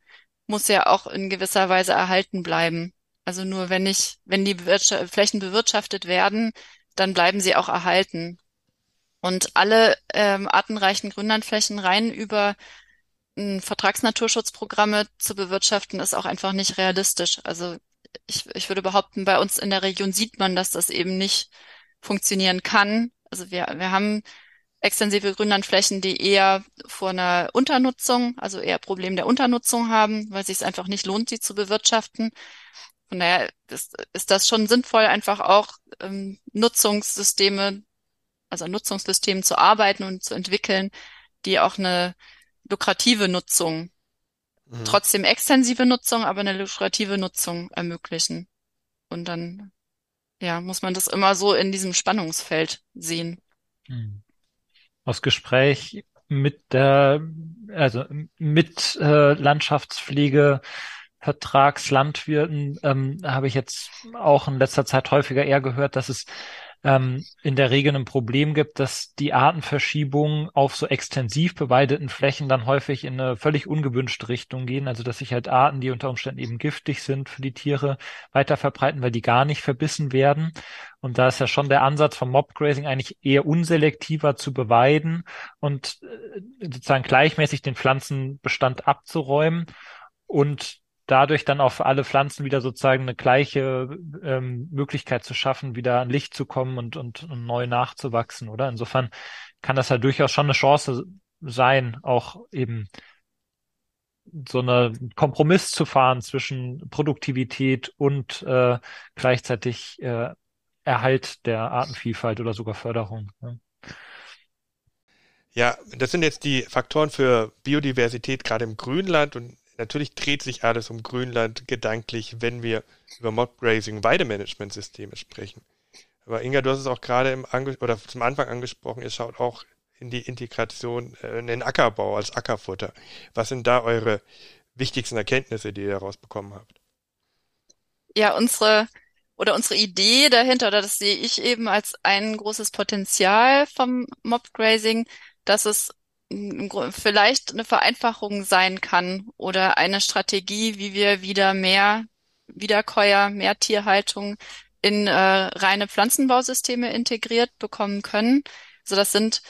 muss ja auch in gewisser Weise erhalten bleiben. Also nur wenn ich, wenn die Bewirtschaft Flächen bewirtschaftet werden, dann bleiben sie auch erhalten. Und alle ähm, artenreichen Grünlandflächen rein über ähm, Vertragsnaturschutzprogramme zu bewirtschaften, ist auch einfach nicht realistisch. Also ich, ich würde behaupten, bei uns in der Region sieht man, dass das eben nicht funktionieren kann. Also wir, wir haben extensive Grünlandflächen, die eher vor einer Unternutzung, also eher Problem der Unternutzung haben, weil es sich einfach nicht lohnt, sie zu bewirtschaften. Von daher ist, ist das schon sinnvoll, einfach auch ähm, Nutzungssysteme, also Nutzungssystemen zu arbeiten und zu entwickeln, die auch eine lukrative Nutzung, mhm. trotzdem extensive Nutzung, aber eine lukrative Nutzung ermöglichen. Und dann, ja, muss man das immer so in diesem Spannungsfeld sehen. Mhm aus Gespräch mit der, also mit äh, Landschaftspflege, Vertragslandwirten ähm, habe ich jetzt auch in letzter Zeit häufiger eher gehört, dass es ähm, in der Regel ein Problem gibt, dass die Artenverschiebungen auf so extensiv beweideten Flächen dann häufig in eine völlig ungewünschte Richtung gehen. Also dass sich halt Arten, die unter Umständen eben giftig sind für die Tiere, weiter verbreiten, weil die gar nicht verbissen werden. Und da ist ja schon der Ansatz vom Mobgrazing eigentlich eher unselektiver zu beweiden und äh, sozusagen gleichmäßig den Pflanzenbestand abzuräumen und dadurch dann auch für alle Pflanzen wieder sozusagen eine gleiche ähm, Möglichkeit zu schaffen, wieder an Licht zu kommen und, und, und neu nachzuwachsen, oder? Insofern kann das ja durchaus schon eine Chance sein, auch eben so eine Kompromiss zu fahren zwischen Produktivität und äh, gleichzeitig äh, Erhalt der Artenvielfalt oder sogar Förderung. Ja. Ja, das sind jetzt die Faktoren für Biodiversität gerade im Grünland und natürlich dreht sich alles um Grünland gedanklich, wenn wir über Mobgrazing Weidemanagementsysteme sprechen. Aber Inga, du hast es auch gerade im Ange oder zum Anfang angesprochen, ihr schaut auch in die Integration äh, in den Ackerbau als Ackerfutter. Was sind da eure wichtigsten Erkenntnisse, die ihr daraus bekommen habt? Ja, unsere oder unsere Idee dahinter, oder das sehe ich eben als ein großes Potenzial vom Mobgrazing, dass es vielleicht eine Vereinfachung sein kann oder eine Strategie, wie wir wieder mehr Wiederkäuer, mehr Tierhaltung in äh, reine Pflanzenbausysteme integriert bekommen können. Also das sind,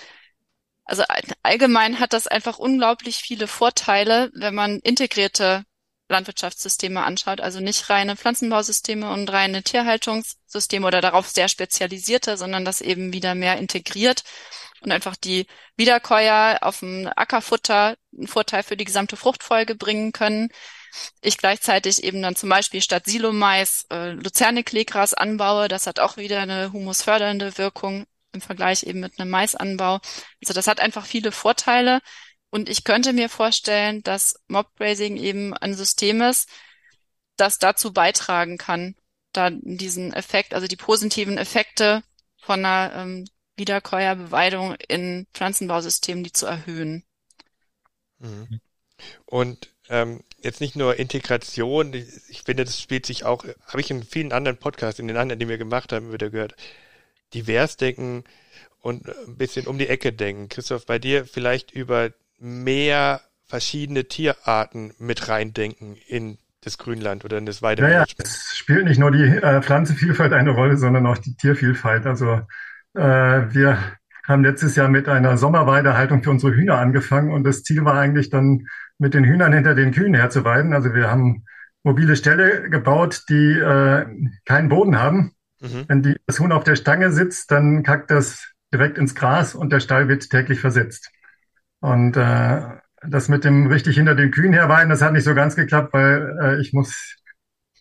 also allgemein hat das einfach unglaublich viele Vorteile, wenn man integrierte Landwirtschaftssysteme anschaut, also nicht reine Pflanzenbausysteme und reine Tierhaltungssysteme oder darauf sehr spezialisierte, sondern das eben wieder mehr integriert und einfach die Wiederkäuer auf dem Ackerfutter einen Vorteil für die gesamte Fruchtfolge bringen können. Ich gleichzeitig eben dann zum Beispiel statt Silomais äh, Luzerne-Kleegras anbaue. Das hat auch wieder eine humusfördernde Wirkung im Vergleich eben mit einem Maisanbau. Also das hat einfach viele Vorteile. Und ich könnte mir vorstellen, dass Mobgrazing eben ein System ist, das dazu beitragen kann, da diesen Effekt, also die positiven Effekte von einer ähm, Wiederkäuerbeweidung in Pflanzenbausystemen, die zu erhöhen. Mhm. Und ähm, jetzt nicht nur Integration, ich finde, das spielt sich auch, habe ich in vielen anderen Podcasts, in den anderen, die wir gemacht haben, wieder gehört, divers denken und ein bisschen um die Ecke denken. Christoph, bei dir vielleicht über mehr verschiedene Tierarten mit reindenken in das Grünland oder in das Weidemanagement. Ja, ja, es spielt nicht nur die äh, Pflanzenvielfalt eine Rolle, sondern auch die Tiervielfalt. Also wir haben letztes Jahr mit einer Sommerweidehaltung für unsere Hühner angefangen und das Ziel war eigentlich dann mit den Hühnern hinter den Kühen herzuweiden. Also wir haben mobile Ställe gebaut, die äh, keinen Boden haben. Mhm. Wenn die, das Huhn auf der Stange sitzt, dann kackt das direkt ins Gras und der Stall wird täglich versetzt. Und äh, das mit dem richtig hinter den Kühen herweiden, das hat nicht so ganz geklappt, weil äh, ich muss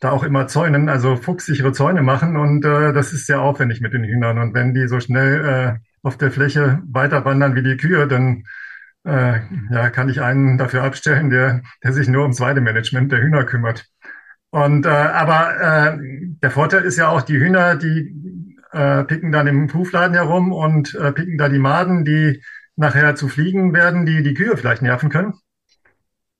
da auch immer Zäunen, also fuchssichere Zäune machen und äh, das ist sehr aufwendig mit den Hühnern. Und wenn die so schnell äh, auf der Fläche weiter wandern wie die Kühe, dann äh, ja, kann ich einen dafür abstellen, der, der sich nur ums Weidemanagement der Hühner kümmert. Und äh, aber äh, der Vorteil ist ja auch, die Hühner, die äh, picken dann im Hufladen herum und äh, picken da die Maden, die nachher zu Fliegen werden, die die Kühe vielleicht nerven können.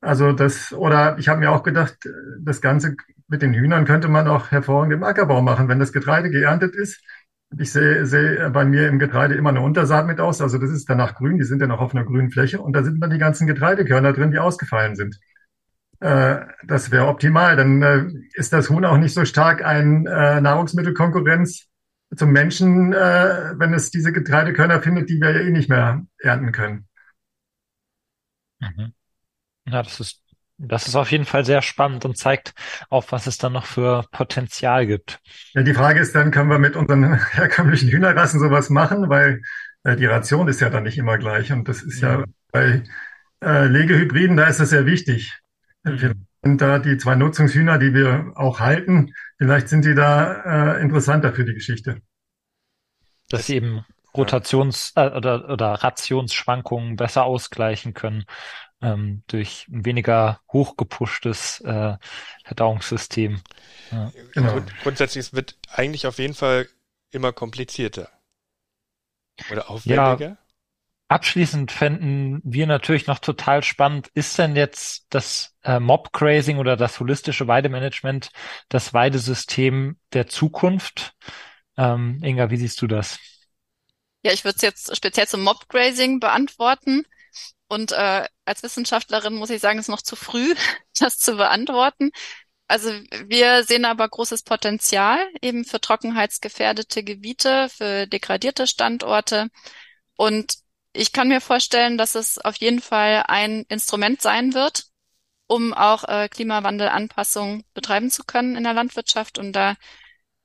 Also das, oder ich habe mir auch gedacht, das Ganze mit den Hühnern könnte man auch hervorragend im Ackerbau machen, wenn das Getreide geerntet ist. Ich sehe, sehe bei mir im Getreide immer eine Untersaat mit aus, also das ist danach grün, die sind ja noch auf einer grünen Fläche und da sind dann die ganzen Getreidekörner drin, die ausgefallen sind. Äh, das wäre optimal, dann äh, ist das Huhn auch nicht so stark ein äh, Nahrungsmittelkonkurrenz zum Menschen, äh, wenn es diese Getreidekörner findet, die wir ja eh nicht mehr ernten können. Mhm. Ja, das ist, das ist auf jeden Fall sehr spannend und zeigt auf, was es dann noch für Potenzial gibt. Ja, die Frage ist dann, können wir mit unseren herkömmlichen Hühnerrassen sowas machen, weil äh, die Ration ist ja dann nicht immer gleich und das ist ja, ja bei äh, Legehybriden, da ist das sehr wichtig. Mhm. Und da die zwei Nutzungshühner, die wir auch halten, vielleicht sind die da äh, interessanter für die Geschichte. Dass sie eben Rotations- äh, oder, oder Rationsschwankungen besser ausgleichen können ähm, durch ein weniger hochgepushtes äh, Verdauungssystem. Ja. Genau. Grund, grundsätzlich es wird eigentlich auf jeden Fall immer komplizierter. Oder aufwendiger? Ja, abschließend fänden wir natürlich noch total spannend, ist denn jetzt das äh, Mob-Grazing oder das holistische Weidemanagement das Weidesystem der Zukunft? Ähm, Inga, wie siehst du das? Ja, ich würde es jetzt speziell zum Mob-Grazing beantworten. Und äh, als Wissenschaftlerin muss ich sagen, es ist noch zu früh, das zu beantworten. Also wir sehen aber großes Potenzial eben für trockenheitsgefährdete Gebiete, für degradierte Standorte. Und ich kann mir vorstellen, dass es auf jeden Fall ein Instrument sein wird, um auch äh, Klimawandelanpassung betreiben zu können in der Landwirtschaft und da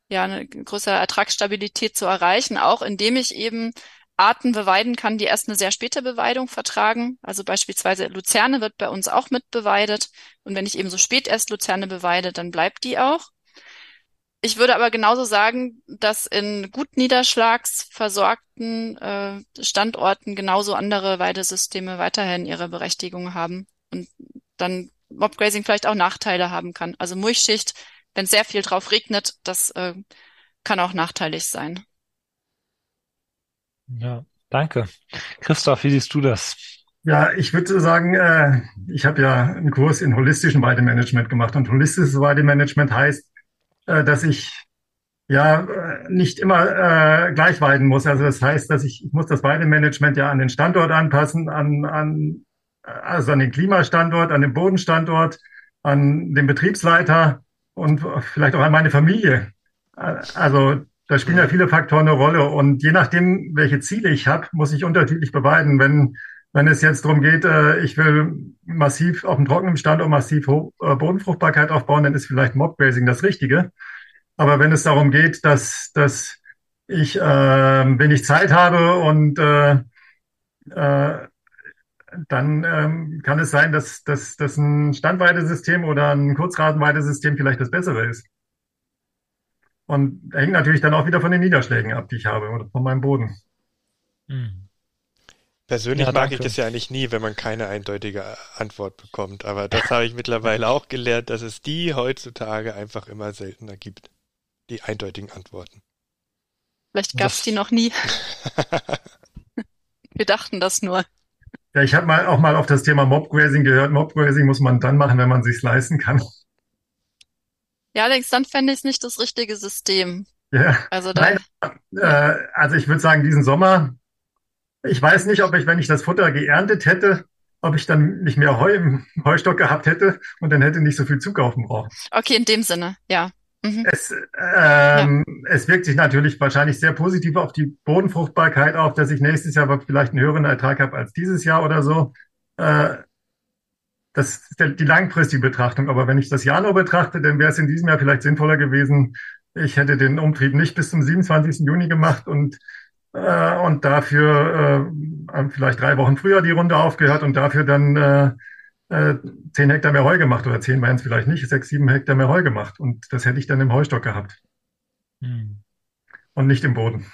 ja eine größere Ertragsstabilität zu erreichen, auch indem ich eben Arten beweiden kann, die erst eine sehr späte Beweidung vertragen. Also beispielsweise Luzerne wird bei uns auch mit beweidet. Und wenn ich eben so spät erst Luzerne beweide, dann bleibt die auch. Ich würde aber genauso sagen, dass in gut niederschlagsversorgten äh, Standorten genauso andere Weidesysteme weiterhin ihre Berechtigung haben und dann Mobgrazing vielleicht auch Nachteile haben kann. Also Mulchschicht, wenn sehr viel drauf regnet, das äh, kann auch nachteilig sein. Ja, danke. Christoph, wie siehst du das? Ja, ich würde sagen, äh, ich habe ja einen Kurs in holistischen Weidemanagement gemacht und holistisches Weidemanagement heißt, äh, dass ich ja nicht immer äh, gleich weiden muss. Also das heißt, dass ich, ich muss das Weidemanagement ja an den Standort anpassen, an, an also an den Klimastandort, an den Bodenstandort, an den Betriebsleiter und vielleicht auch an meine Familie. Also da spielen ja viele Faktoren eine Rolle und je nachdem, welche Ziele ich habe, muss ich unterschiedlich beweiden. Wenn wenn es jetzt darum geht, äh, ich will massiv auf dem trockenen Standort massiv Ho äh, Bodenfruchtbarkeit aufbauen, dann ist vielleicht Mobgrazing das Richtige. Aber wenn es darum geht, dass dass ich äh, wenig Zeit habe und äh, äh, dann ähm, kann es sein, dass, dass, dass ein Standweidesystem oder ein Kurzratenweidesystem vielleicht das bessere ist. Und hängt natürlich dann auch wieder von den Niederschlägen ab, die ich habe oder von meinem Boden. Hm. Persönlich ja, mag ich das ja eigentlich nie, wenn man keine eindeutige Antwort bekommt. Aber das habe ich mittlerweile auch gelernt, dass es die heutzutage einfach immer seltener gibt. Die eindeutigen Antworten. Vielleicht gab es die noch nie. Wir dachten das nur. Ja, ich habe mal auch mal auf das Thema Mobgrazing gehört. Mobgrazing muss man dann machen, wenn man sich's leisten kann. Ja, allerdings dann fände ich es nicht das richtige System. Ja. Also, Nein, äh, also ich würde sagen, diesen Sommer, ich weiß nicht, ob ich, wenn ich das Futter geerntet hätte, ob ich dann nicht mehr Heu im Heustock gehabt hätte und dann hätte nicht so viel zukaufen brauchen. Okay, in dem Sinne, ja. Mhm. Es, ähm, ja. es wirkt sich natürlich wahrscheinlich sehr positiv auf die Bodenfruchtbarkeit auf, dass ich nächstes Jahr vielleicht einen höheren Ertrag habe als dieses Jahr oder so. Äh, das ist die langfristige Betrachtung. Aber wenn ich das Jahr nur betrachte, dann wäre es in diesem Jahr vielleicht sinnvoller gewesen, ich hätte den Umtrieb nicht bis zum 27. Juni gemacht und, äh, und dafür äh, vielleicht drei Wochen früher die Runde aufgehört und dafür dann äh, äh, zehn Hektar mehr Heu gemacht oder zehn waren es vielleicht nicht, sechs, sieben Hektar mehr Heu gemacht. Und das hätte ich dann im Heustock gehabt. Hm. Und nicht im Boden.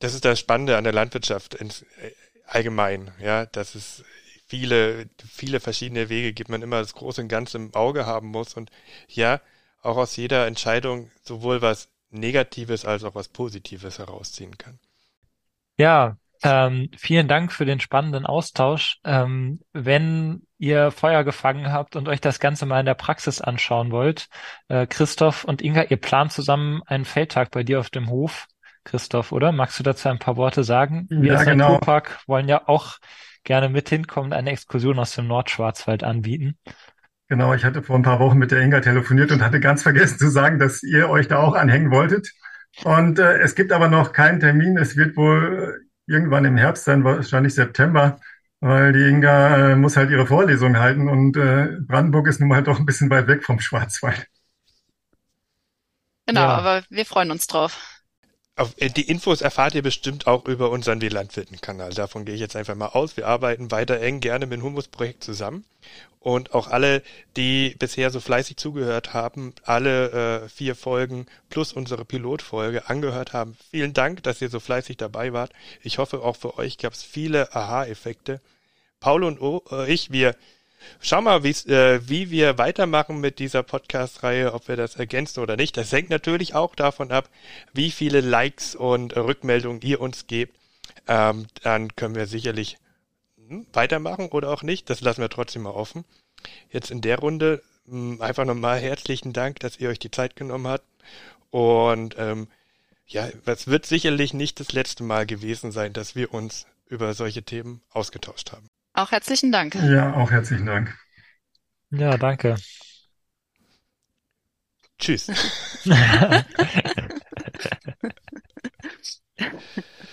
Das ist das Spannende an der Landwirtschaft ins, äh, allgemein, ja, dass es viele, viele verschiedene Wege gibt, man immer das große und Ganze im Auge haben muss und ja, auch aus jeder Entscheidung sowohl was Negatives als auch was Positives herausziehen kann. Ja, ähm, vielen Dank für den spannenden Austausch. Ähm, wenn ihr Feuer gefangen habt und euch das Ganze mal in der Praxis anschauen wollt, äh, Christoph und Inga, ihr plant zusammen einen Feldtag bei dir auf dem Hof. Christoph, oder? Magst du dazu ein paar Worte sagen? Wir ja, als genau. Naturpark wollen ja auch gerne mit hinkommen, eine Exkursion aus dem Nordschwarzwald anbieten. Genau, ich hatte vor ein paar Wochen mit der Inga telefoniert und hatte ganz vergessen zu sagen, dass ihr euch da auch anhängen wolltet. Und äh, es gibt aber noch keinen Termin. Es wird wohl irgendwann im Herbst sein, wahrscheinlich September, weil die Inga äh, muss halt ihre Vorlesung halten und äh, Brandenburg ist nun mal doch ein bisschen weit weg vom Schwarzwald. Genau, ja. aber wir freuen uns drauf. Auf, äh, die Infos erfahrt ihr bestimmt auch über unseren WLandwirten-Kanal. Davon gehe ich jetzt einfach mal aus. Wir arbeiten weiter eng gerne mit dem Humus-Projekt zusammen. Und auch alle, die bisher so fleißig zugehört haben, alle äh, vier Folgen plus unsere Pilotfolge angehört haben. Vielen Dank, dass ihr so fleißig dabei wart. Ich hoffe, auch für euch gab es viele Aha-Effekte. Paul und äh, ich, wir Schau mal, äh, wie wir weitermachen mit dieser Podcast-Reihe, ob wir das ergänzen oder nicht. Das hängt natürlich auch davon ab, wie viele Likes und Rückmeldungen ihr uns gebt. Ähm, dann können wir sicherlich hm, weitermachen oder auch nicht. Das lassen wir trotzdem mal offen. Jetzt in der Runde mh, hm, einfach nochmal herzlichen Dank, dass ihr euch die Zeit genommen habt. Und ähm, ja, es wird sicherlich nicht das letzte Mal gewesen sein, dass wir uns über solche Themen ausgetauscht haben. Auch herzlichen Dank. Ja, auch herzlichen Dank. Ja, danke. Tschüss.